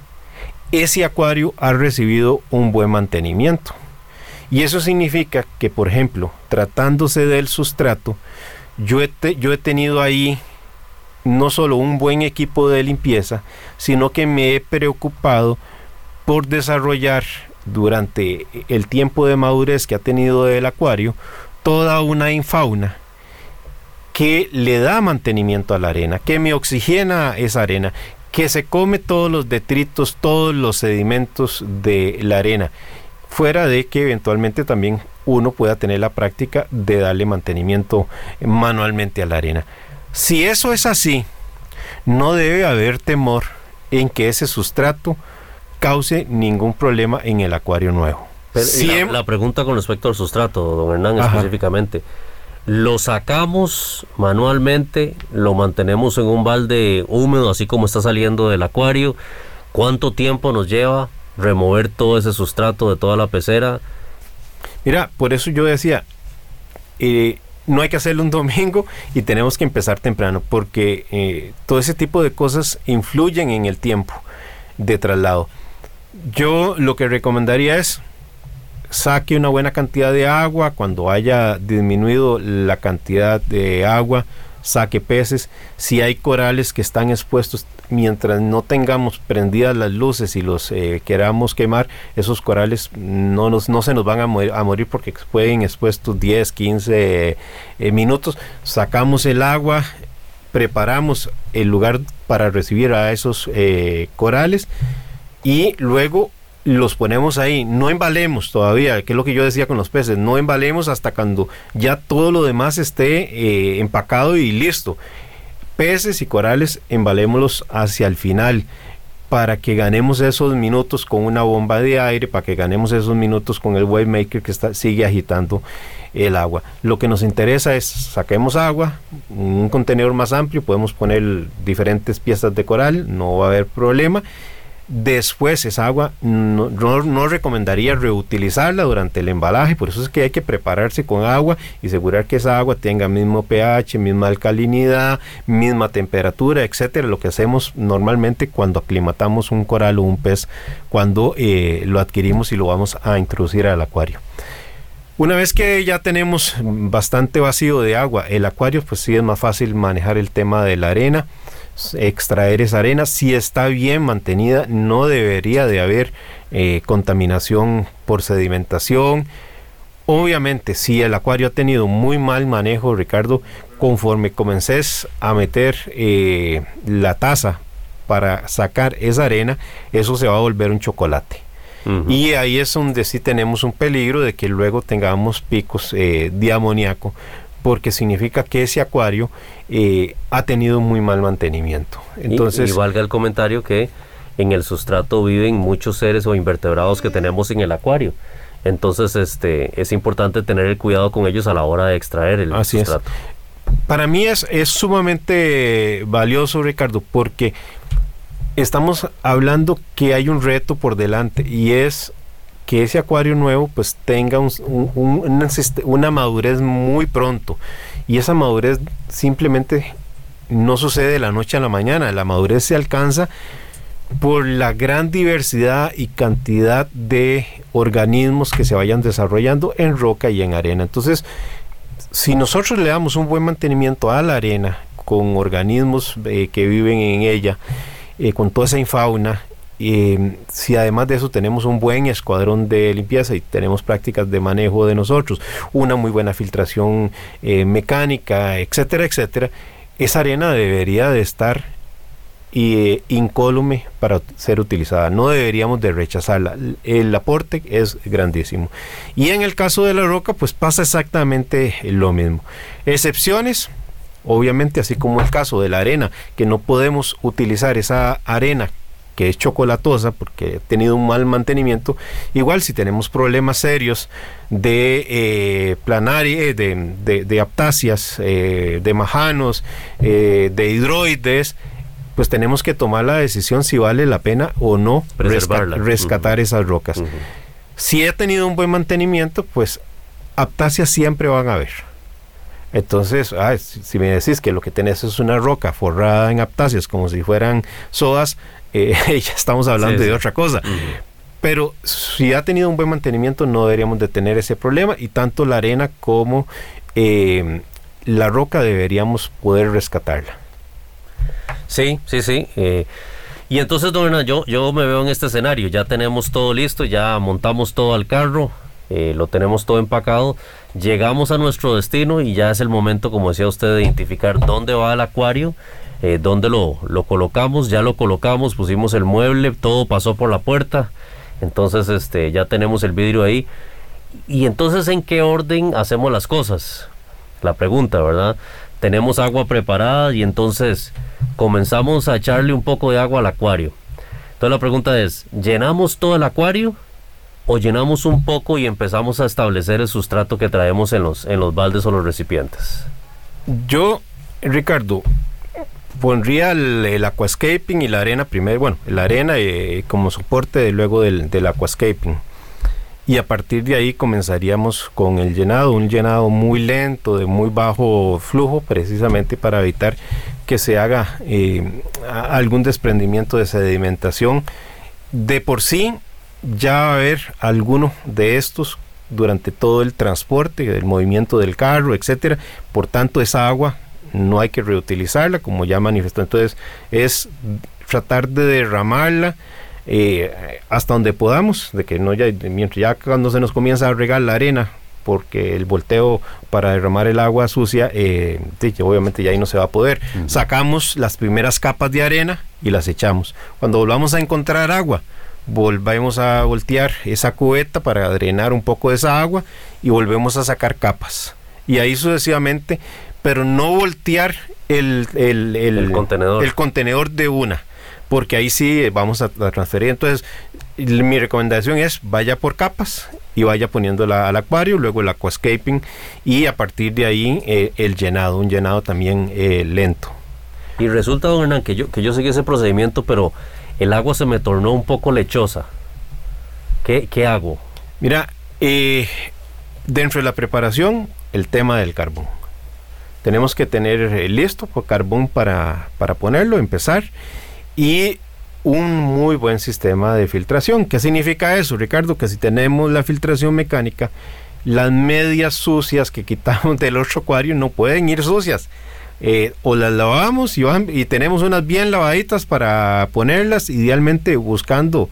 ese acuario ha recibido un buen mantenimiento. Y eso significa que, por ejemplo, tratándose del sustrato, yo he, tenido ahí no solo un buen equipo de limpieza, sino que me he preocupado por desarrollar durante el tiempo de madurez que ha tenido el acuario toda una infauna que le da mantenimiento a la arena, que me oxigena esa arena, que se come todos los detritos, todos los sedimentos de la arena, fuera de que eventualmente también uno pueda tener la práctica de darle mantenimiento manualmente a la arena. Si eso es así, no debe haber temor en que ese sustrato cause ningún problema en el acuario nuevo. la, pregunta con respecto al sustrato, don Hernán, específicamente. Lo sacamos manualmente, lo mantenemos en un balde húmedo, así como está saliendo del acuario. ¿Cuánto tiempo nos lleva remover todo ese sustrato de toda la pecera? Mira, por eso yo decía, eh, no hay que hacerlo un [LAUGHS] domingo y tenemos que empezar temprano, porque eh, todo ese tipo de cosas influyen en el tiempo de traslado. Yo lo que recomendaría es saque una buena cantidad de agua, cuando haya disminuido la cantidad de agua, saque peces. Si hay corales que están expuestos, mientras no tengamos prendidas las luces y los eh, queramos quemar, esos corales no, nos, no se nos van a morir, porque pueden expuestos 10, 15 eh, minutos. Sacamos el agua, preparamos el lugar para recibir a esos eh, corales y luego los ponemos ahí, no embalemos todavía, que es lo que yo decía con los peces, no embalemos hasta cuando ya todo lo demás esté eh, empacado y listo. Peces y corales embalémoslos hacia el final para que ganemos esos minutos con una bomba de aire, para que ganemos esos minutos con el wave maker que está, sigue agitando el agua. Lo que nos interesa es saquemos agua, un contenedor más amplio, podemos poner diferentes piezas de coral, no va a haber problema Después esa agua no, no, recomendaría reutilizarla durante el embalaje, por eso es que hay que prepararse con agua y asegurar que esa agua tenga mismo pH, misma alcalinidad, misma temperatura, etcétera, lo que hacemos normalmente cuando aclimatamos un coral o un pez, cuando eh, lo adquirimos y lo vamos a introducir al acuario. Una vez que ya tenemos bastante vacío de agua, el acuario pues sí es más fácil manejar el tema de la arena extraer esa arena. Si está bien mantenida, no debería de haber eh, contaminación por sedimentación. Obviamente, si el acuario ha tenido muy mal manejo, Ricardo, conforme comences a meter eh, la taza para sacar esa arena, eso se va a volver un chocolate. Y ahí es donde sí tenemos un peligro de que luego tengamos picos eh, de amoníaco porque significa que ese acuario eh, ha tenido muy mal mantenimiento. Entonces, y, valga el comentario que en el sustrato viven muchos seres o invertebrados que tenemos en el acuario. Entonces, este, es importante tener el cuidado con ellos a la hora de extraer el sustrato. Para mí es, es sumamente valioso, Ricardo, porque estamos hablando que hay un reto por delante y es que ese acuario nuevo pues tenga una, madurez muy pronto. Y esa madurez simplemente no sucede de la noche a la mañana. La madurez se alcanza por la gran diversidad y cantidad de organismos que se vayan desarrollando en roca y en arena. Entonces, si nosotros le damos un buen mantenimiento a la arena con organismos eh, que viven en ella, eh, con toda esa infauna, y si además de eso tenemos un buen escuadrón de limpieza y tenemos prácticas de manejo de nosotros, una muy buena filtración eh, mecánica, etcétera, etcétera, esa arena debería de estar eh, incólume para ser utilizada. No deberíamos de rechazarla. El aporte es grandísimo. Y en el caso de la roca, pues pasa exactamente lo mismo. Excepciones, obviamente así como el caso de la arena, que no podemos utilizar esa arena que es chocolatosa porque ha tenido un mal mantenimiento. Igual si tenemos problemas serios de eh, planaria, de, de, de aptáceas, eh, de majanos, eh, de hidroides, pues tenemos que tomar la decisión si vale la pena o no rescatar esas rocas. Si he tenido un buen mantenimiento, pues aptáceas siempre van a haber. Entonces, ah, si me decís que lo que tenés es una roca forrada en aptáceas como si fueran sodas, eh, [LAUGHS] ya estamos hablando de otra cosa. Pero si ha tenido un buen mantenimiento no deberíamos de tener ese problema y tanto la arena como eh, la roca deberíamos poder rescatarla. Sí, sí, sí. Eh, y entonces, don yo, yo me veo en este escenario. Ya tenemos todo listo, ya montamos todo al carro, lo tenemos todo empacado. Llegamos a nuestro destino y ya es el momento, como decía usted, de identificar dónde va el acuario eh, dónde lo, lo colocamos, ya lo colocamos, pusimos el mueble, todo pasó por la puerta, entonces este, ya tenemos el vidrio ahí. Y entonces, ¿en qué orden hacemos las cosas? La pregunta, ¿verdad? Tenemos agua preparada y entonces comenzamos a echarle un poco de agua al acuario. Entonces la pregunta es, ¿llenamos todo el acuario o llenamos un poco y empezamos a establecer el sustrato que traemos en los, en los baldes o los recipientes? Yo, Ricardo, pondría el, aquascaping y la arena primero, bueno, la arena eh, como soporte luego del, aquascaping. Y a partir de ahí comenzaríamos con el llenado, un llenado muy lento, de muy bajo flujo, precisamente para evitar que se haga eh, algún desprendimiento de sedimentación. De por sí, ya va a haber alguno de estos durante todo el transporte, el movimiento del carro, etcétera. Por tanto, esa agua no hay que reutilizarla, como ya manifestó. Entonces, es tratar de derramarla eh, hasta donde podamos, de que no ya, mientras ya cuando se nos comienza a regar la arena, porque el volteo para derramar el agua sucia, eh, obviamente ya ahí no se va a poder. Sacamos las primeras capas de arena y las echamos. Cuando volvamos a encontrar agua, volvemos a voltear esa cubeta para drenar un poco de esa agua y volvemos a sacar capas. Y ahí sucesivamente pero no voltear el, el, contenedor. el contenedor de una, porque ahí sí vamos a, transferir. Entonces, mi recomendación es vaya por capas y vaya poniéndola al acuario, luego el aquascaping y a partir de ahí eh, el llenado, un llenado también eh, lento. Y resulta, don Hernán, que yo, que yo seguí ese procedimiento, pero el agua se me tornó un poco lechosa. ¿Qué, qué hago? Mira, eh, dentro de la preparación, el tema del carbón tenemos que tener eh, listo carbón para, para ponerlo, empezar y un muy buen sistema de filtración. ¿Qué significa eso, Ricardo? Que si tenemos la filtración mecánica, las medias sucias que quitamos [LAUGHS] del otro acuario no pueden ir sucias. Eh, o las lavamos y, y, tenemos unas bien lavaditas para ponerlas, idealmente buscando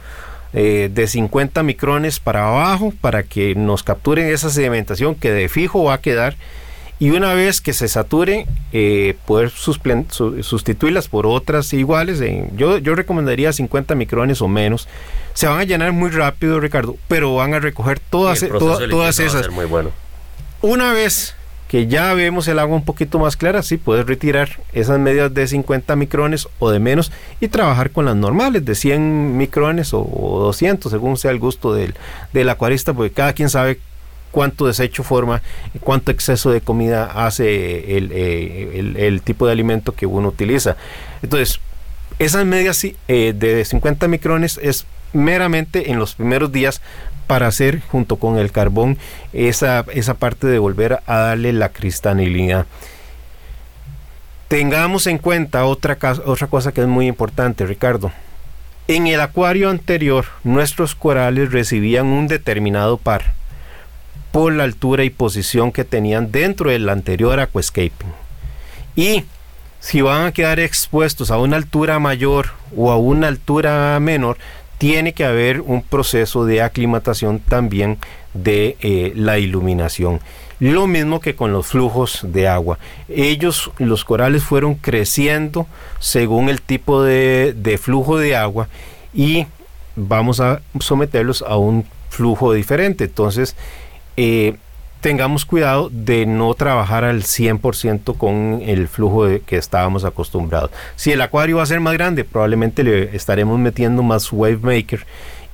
eh, de 50 micrones para abajo para que nos capturen esa sedimentación que de fijo va a quedar y una vez que se sature, eh, poder sustituirlas por otras iguales. yo, yo recomendaría 50 micrones o menos. Se van a llenar muy rápido, Ricardo, pero van a recoger todas, e, todas esas. Muy bueno. Una vez que ya vemos el agua un poquito más clara, sí, puedes retirar esas medidas de 50 micrones o de menos y trabajar con las normales de 100 micrones o, 200, según sea el gusto del, del acuarista, porque cada quien sabe cuánto desecho forma, cuánto exceso de comida hace el, el, tipo de alimento que uno utiliza. Entonces, esas medias eh, de 50 micrones es meramente en los primeros días para hacer junto con el carbón esa, esa parte de volver a darle la cristalinidad. Tengamos en cuenta otra, otra cosa que es muy importante, Ricardo. En el acuario anterior, nuestros corales recibían un determinado par por la altura y posición que tenían dentro del anterior aquascaping. Y si van a quedar expuestos a una altura mayor o a una altura menor, tiene que haber un proceso de aclimatación también de eh, la iluminación. Lo mismo que con los flujos de agua. Ellos, los corales, fueron creciendo según el tipo de, de flujo de agua y vamos a someterlos a un flujo diferente. Entonces, eh, tengamos cuidado de no trabajar al 100% con el flujo de que estábamos acostumbrados. Si el acuario va a ser más grande, probablemente le estaremos metiendo más wave maker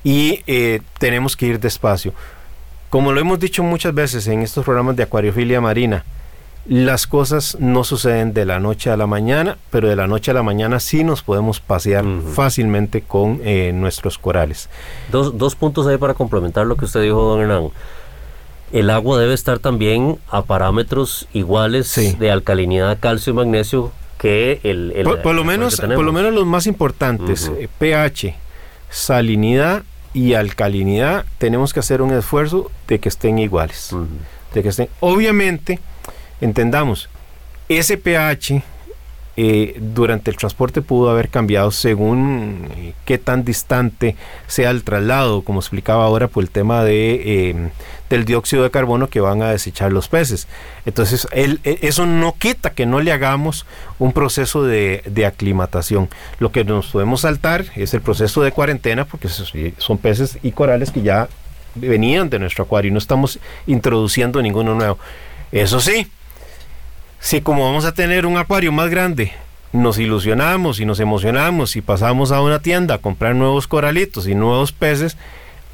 y eh, tenemos que ir despacio. Como lo hemos dicho muchas veces en estos programas de acuariofilia marina, las cosas no suceden de la noche a la mañana, pero de la noche a la mañana sí nos podemos pasear fácilmente con eh, nuestros corales. Dos, dos puntos ahí para complementar lo que usted dijo, don Hernán el agua debe estar también a parámetros iguales de alcalinidad, calcio y magnesio que el... por, lo menos, por lo menos los más importantes, pH, eh, salinidad y alcalinidad, tenemos que hacer un esfuerzo de que estén iguales. de que estén, obviamente, entendamos, ese pH eh, durante el transporte pudo haber cambiado según eh, qué tan distante sea el traslado, como explicaba ahora por el tema de, em, del dióxido de carbono que van a desechar los peces. Entonces, e, eso no quita que no le hagamos un proceso de, de, aclimatación. Lo que nos podemos saltar es el proceso de cuarentena, porque son peces y corales que ya venían de nuestro acuario y no estamos introduciendo ninguno nuevo. Eso sí, si como vamos a tener un acuario más grande, nos ilusionamos y nos emocionamos y pasamos a una tienda a comprar nuevos coralitos y nuevos peces,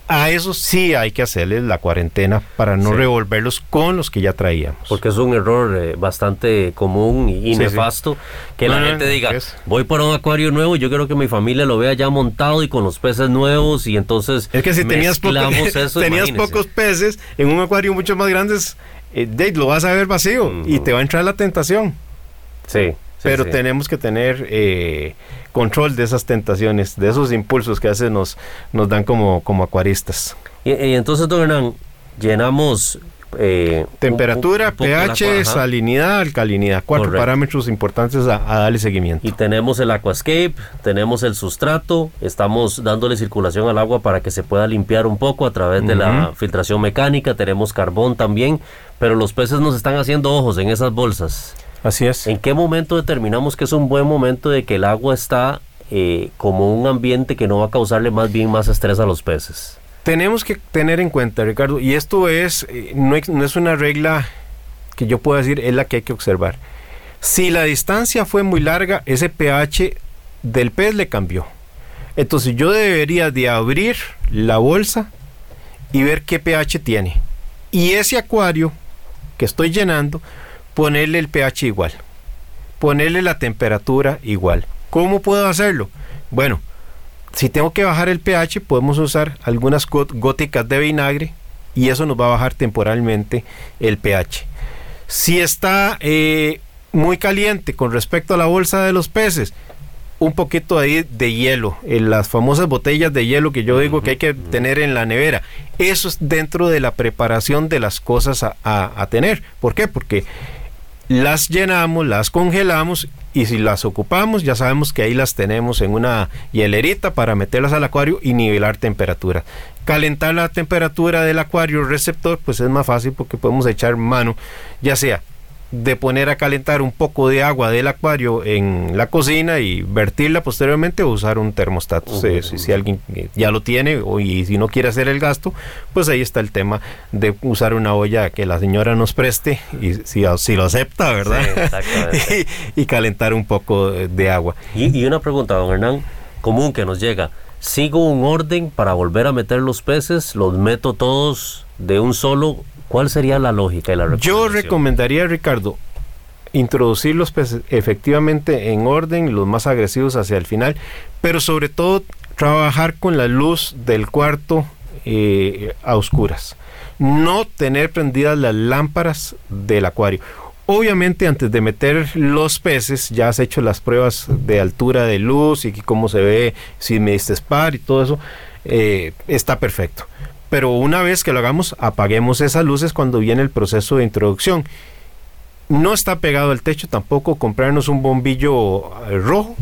a eso sí hay que hacerles la cuarentena para no revolverlos con los que ya traíamos. Porque es un error eh, bastante común y, nefasto que la gente diga, voy para un acuario nuevo yo quiero que mi familia lo vea ya montado y con los peces nuevos y entonces... Es que si tenías, [LAUGHS] tenías pocos peces en un acuario mucho más grande eh, Dave, lo vas a ver vacío y te va a entrar la tentación. Sí. Pero tenemos que tener eh, control de esas tentaciones, de esos impulsos que a veces nos, nos dan como, como acuaristas. Y, entonces, don Hernán, llenamos eh, Temperatura, pH, salinidad, alcalinidad. Cuatro parámetros importantes a, darle seguimiento. Y tenemos el aquascape, tenemos el sustrato, estamos dándole circulación al agua para que se pueda limpiar un poco a través de la filtración mecánica, tenemos carbón también, pero los peces nos están haciendo ojos en esas bolsas. Así es. ¿En qué momento determinamos que es un buen momento de que el agua está eh, como un ambiente que no va a causarle más bien más estrés a los peces? tenemos que tener en cuenta, Ricardo, y esto es, eh, no, es una regla que yo pueda decir, es la que hay que observar. Si la distancia fue muy larga, ese pH del pez le cambió. Entonces yo debería de abrir la bolsa y ver qué pH tiene. Y ese acuario que estoy llenando, ponerle el pH igual. Ponerle la temperatura igual. ¿Cómo puedo hacerlo? Bueno, si tengo que bajar el pH, podemos usar algunas góticas de vinagre y eso nos va a bajar temporalmente el pH. Si está eh, muy caliente con respecto a la bolsa de los peces, un poquito ahí de hielo, en las famosas botellas de hielo que yo digo que hay que tener en la nevera. Eso es dentro de la preparación de las cosas a, a tener. ¿Por qué? Porque las llenamos, las congelamos y si las ocupamos ya sabemos que ahí las tenemos en una hielerita para meterlas al acuario y nivelar temperatura. Calentar la temperatura del acuario receptor pues es más fácil porque podemos echar mano ya sea de poner a calentar un poco de agua del acuario en la cocina y vertirla posteriormente o usar un termostato. si, alguien ya lo tiene o, y si no quiere hacer el gasto, pues ahí está el tema de usar una olla que la señora nos preste y si, si lo acepta, ¿verdad? [LAUGHS] y, calentar un poco de agua. Y, y una pregunta, don Hernán, común que nos llega. ¿Sigo un orden para volver a meter los peces? ¿Los meto todos de un solo ¿Cuál sería la lógica y la Yo recomendaría, Ricardo, introducir los peces efectivamente en orden, los más agresivos hacia el final, pero sobre todo trabajar con la luz del cuarto eh, a oscuras. No tener prendidas las lámparas del acuario. Obviamente antes de meter los peces ya has hecho las pruebas de altura de luz y cómo se ve, si me diste spar y todo eso, eh, está perfecto. Pero una vez que lo hagamos, apaguemos esas luces cuando viene el proceso de introducción. No está pegado al techo tampoco comprarnos un bombillo eh, rojo,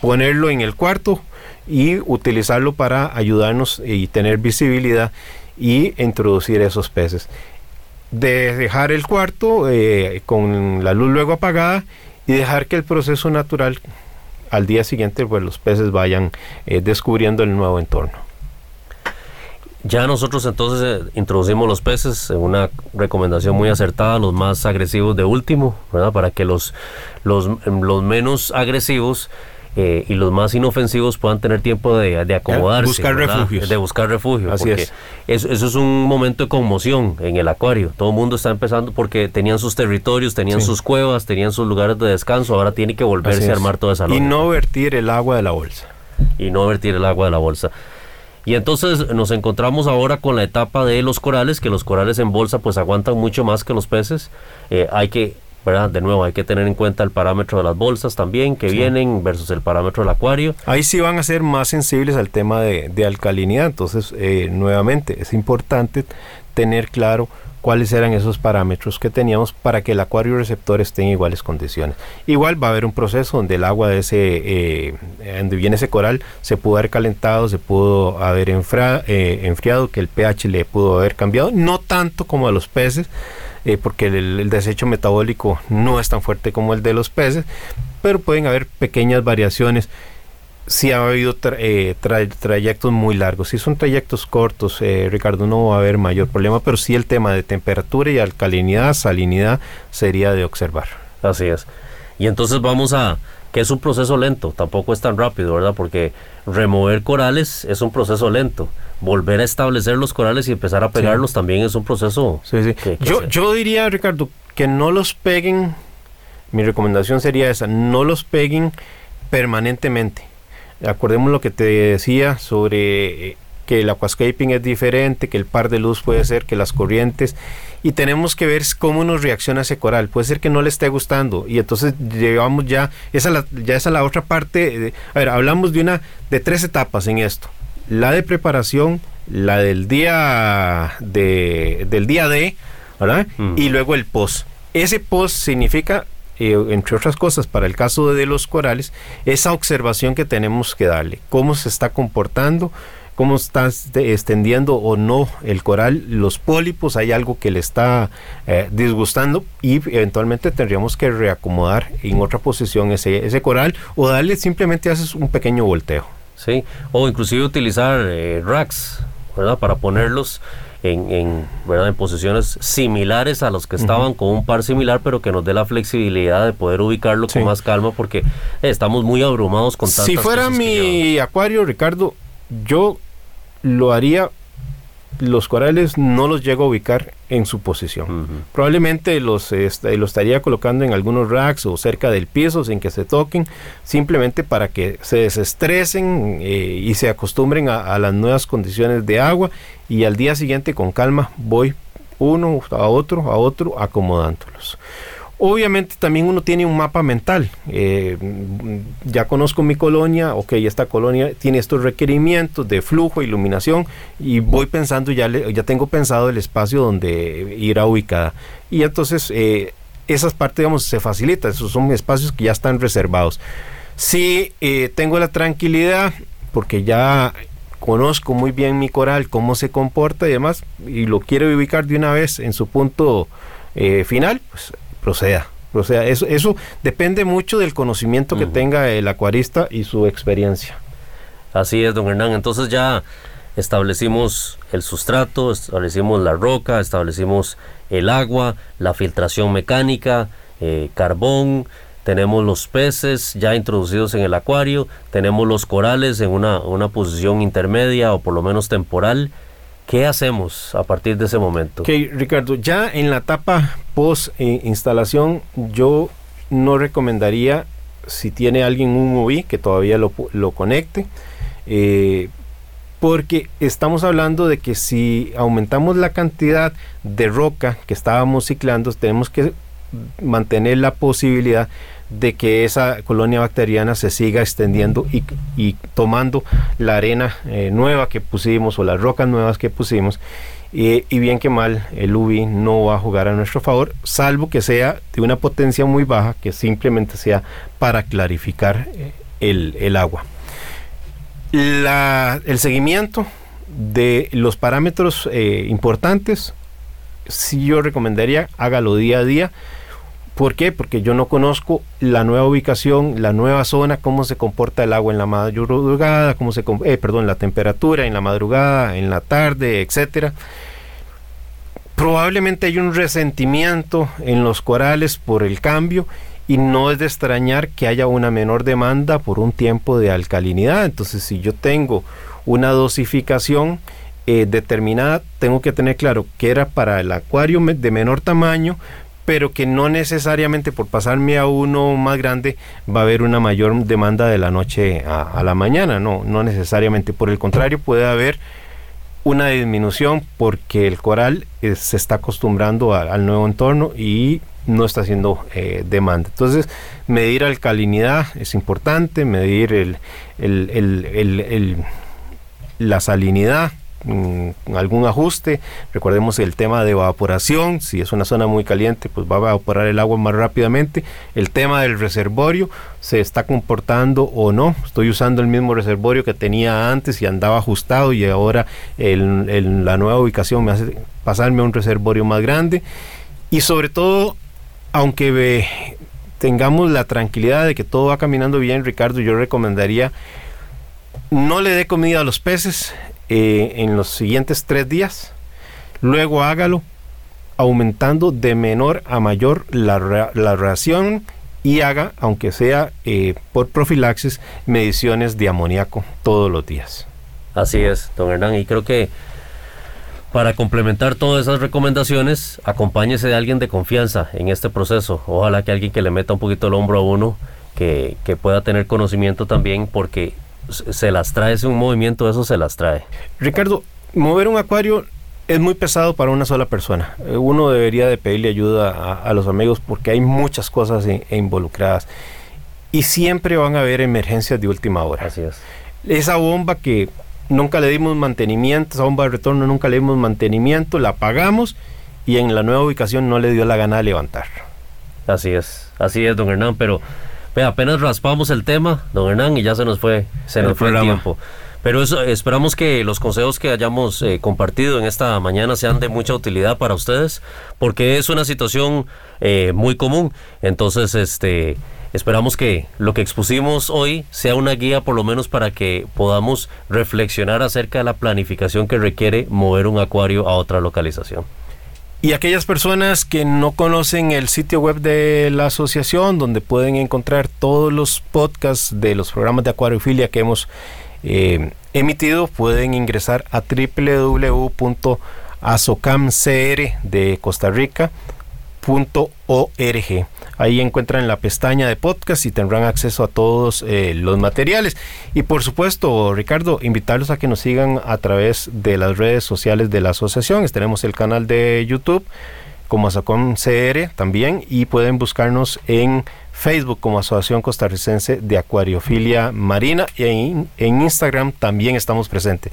ponerlo en el cuarto y utilizarlo para ayudarnos y tener visibilidad y introducir esos peces. De dejar el cuarto eh, con la luz luego apagada y dejar que el proceso natural al día siguiente pues los peces vayan eh, descubriendo el nuevo entorno. Ya nosotros entonces eh, introducimos los peces en una recomendación muy acertada, los más agresivos de último, ¿verdad? Para que los, los, los menos agresivos eh, y los más inofensivos puedan tener tiempo de, de acomodarse. Buscar refugios. De buscar refugio. Así porque es. Eso, eso es un momento de conmoción en el acuario. Todo el mundo está empezando porque tenían sus territorios, tenían Sí. sus cuevas, tenían sus lugares de descanso. Ahora tiene que volverse a armar toda esa Y no vertir el agua de la bolsa. y no vertir el agua de la bolsa. Y entonces nos encontramos ahora con la etapa de los corales, que los corales en bolsa pues aguantan mucho más que los peces. Eh, hay que, ¿verdad? De nuevo, hay que tener en cuenta el parámetro de las bolsas también que vienen versus el parámetro del acuario. Ahí sí van a ser más sensibles al tema de, de alcalinidad. Entonces, eh, nuevamente, es importante tener claro cuáles eran esos parámetros que teníamos para que el acuario receptor esté en iguales condiciones. Igual va a haber un proceso donde el agua de ese, eh, donde viene ese coral, se pudo haber calentado, se pudo haber enfra- eh, enfriado, que el pH le pudo haber cambiado, no tanto como a los peces, eh, porque el, el desecho metabólico no es tan fuerte como el de los peces, pero pueden haber pequeñas variaciones si ha habido tra- eh, tra- trayectos muy largos. Si son trayectos cortos, eh, Ricardo, no va a haber mayor problema, pero sí el tema de temperatura y alcalinidad, salinidad, sería de observar. Así es. Y entonces vamos a, que es un proceso lento, tampoco es tan rápido, ¿verdad? Porque remover corales es un proceso lento. Volver a establecer los corales y empezar a pegarlos también es un proceso. Sí, sí. que- que Yo, yo diría, Ricardo, que no los peguen, mi recomendación sería esa, no los peguen permanentemente. Acordemos lo que te decía sobre eh, que el aquascaping es diferente, que el par de luz puede ser, que las corrientes, y tenemos que ver cómo nos reacciona ese coral. Puede ser que no le esté gustando, y entonces llevamos ya, esa la, ya esa la otra parte. de- a ver, hablamos de una, de tres etapas en esto. La de preparación, la del día de, del día D, ¿verdad? Y luego el post. Ese post significa, eh, entre otras cosas, para el caso de los corales, esa observación que tenemos que darle, cómo se está comportando, cómo está este- extendiendo o no el coral, los pólipos, hay algo que le está eh, disgustando y eventualmente tendríamos que reacomodar en otra posición ese, ese coral o darle simplemente haces un pequeño volteo. Sí, o inclusive utilizar eh, racks. Para ponerlos en, en, ¿verdad? en posiciones similares a los que estaban con un par similar, pero que nos dé la flexibilidad de poder ubicarlo Sí. con más calma porque eh, estamos muy abrumados con tantas Si fuera cosas mi acuario, Ricardo, yo lo haría. Los corales no los llego a ubicar en su posición. Probablemente los, este, los estaría colocando en algunos racks o cerca del piso sin que se toquen, simplemente para que se desestresen eh, y se acostumbren a, a las nuevas condiciones de agua y al día siguiente con calma voy uno a otro, a otro, acomodándolos. Obviamente también uno tiene un mapa mental. Eh, ya conozco mi colonia, ok, esta colonia tiene estos requerimientos de flujo, iluminación, y voy pensando, ya, ya tengo pensado el espacio donde irá ubicada. Y entonces eh, esas partes, se facilita, esos son espacios que ya están reservados. Si eh, tengo la tranquilidad, porque ya conozco muy bien mi coral, cómo se comporta y demás, y lo quiero ubicar de una vez en su punto final, pues proceda. proceda. Eso, eso depende mucho del conocimiento que tenga el acuarista y su experiencia. Así es, don Hernán. Entonces ya establecimos el sustrato, establecimos la roca, establecimos el agua, la filtración mecánica, eh, carbón, tenemos los peces ya introducidos en el acuario, tenemos los corales en una, una posición intermedia o por lo menos temporal. ¿Qué hacemos a partir de ese momento? Ok, Ricardo, ya en la etapa post instalación, yo no recomendaría si tiene alguien un UV que todavía lo conecte, eh, porque estamos hablando de que si aumentamos la cantidad de roca que estábamos ciclando, tenemos que mantener la posibilidad de que esa colonia bacteriana se siga extendiendo y, y tomando la arena eh, nueva que pusimos o las rocas nuevas que pusimos. Eh, y bien que mal, el UV no va a jugar a nuestro favor, salvo que sea de una potencia muy baja, que simplemente sea para clarificar eh, el, el agua. La- el seguimiento de los parámetros importantes, sí yo recomendaría hágalo día a día ¿Por qué? Porque yo no conozco la nueva ubicación, la nueva zona, cómo se comporta el agua en la madrugada, cómo se, eh, perdón, la temperatura en la madrugada, en la tarde, etcétera. Probablemente hay un resentimiento en los corales por el cambio y no es de extrañar que haya una menor demanda por un tiempo de alcalinidad. Entonces, si yo tengo una dosificación eh, determinada, tengo que tener claro que era para el acuario de menor tamaño, pero que no necesariamente por pasarme a uno más grande va a haber una mayor demanda de la noche a, la mañana, no, no necesariamente. Por el contrario, puede haber una disminución porque el coral eh, se está acostumbrando al nuevo entorno y no está haciendo eh, demanda. Entonces, medir alcalinidad es importante, medir el, la salinidad, mm, algún ajuste. Recordemos el tema de evaporación, si es una zona muy caliente, pues va a evaporar el agua más rápidamente. El tema del reservorio, se está comportando o no. Estoy usando el mismo reservorio que tenía antes y andaba ajustado y ahora en la nueva ubicación me hace pasarme a un reservorio más grande. Y sobre todo aunque tengamos la tranquilidad de que todo va caminando bien, Ricardo, yo recomendaría no le dé comida a los peces eh, en los siguientes tres días. Luego hágalo aumentando de menor a mayor la, la ración y haga, aunque sea eh, por profilaxis, mediciones de amoníaco todos los días. Así es, don Hernán, y creo que para complementar todas esas recomendaciones, acompáñese de alguien de confianza en este proceso. Ojalá que alguien que le meta un poquito el hombro a uno, que, pueda tener conocimiento también, porque se las trae, es un movimiento, eso se las trae. Ricardo, mover un acuario es muy pesado para una sola persona. Eh, uno debería de pedirle ayuda a, los amigos porque hay muchas cosas involucradas. Y siempre van a haber emergencias de última hora. Así es. Esa bomba que nunca le dimos mantenimiento, esa bomba de retorno nunca le dimos mantenimiento, la apagamos y en la nueva ubicación no le dio la gana de levantar. Así es, así es, don Hernán, pero apenas raspamos el tema, don Hernán, y ya se nos fue, se nos fue el tiempo. Pero eso, esperamos que los consejos que hayamos eh, compartido en esta mañana sean de mucha utilidad para ustedes, porque es una situación eh, muy común. Entonces, este, Esperamos que lo que expusimos hoy sea una guía por lo menos para que podamos reflexionar acerca de la planificación que requiere mover un acuario a otra localización. Y aquellas personas que no conocen el sitio web de la asociación, donde pueden encontrar todos los podcasts de los programas de acuariofilia que hemos eh, emitido, pueden ingresar a www.asocamcr de Costa Rica .org. Ahí encuentran la pestaña de podcast y tendrán acceso a todos eh, los materiales. Y por supuesto, Ricardo, invitarlos a que nos sigan a través de las redes sociales de la asociación. Tenemos el canal de YouTube como Asocom CR también y pueden buscarnos en Facebook como Asociación Costarricense de Acuariofilia Marina y en, Instagram también estamos presentes.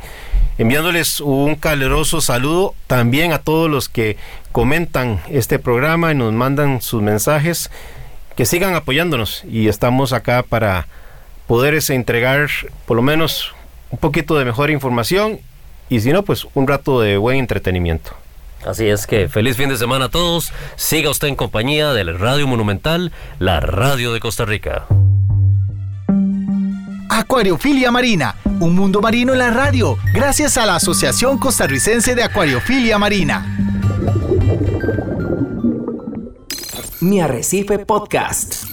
Enviándoles un caluroso saludo también a todos los que comentan este programa y nos mandan sus mensajes, que sigan apoyándonos y estamos acá para poder entregar por lo menos un poquito de mejor información y si no, pues un rato de buen entretenimiento. Así es que feliz fin de semana a todos. Siga usted en compañía del Radio Monumental, la radio de Costa Rica. Acuariofilia Marina, un mundo marino en la radio, gracias a la Asociación Costarricense de Acuariofilia Marina. Mi Arrecife Podcast.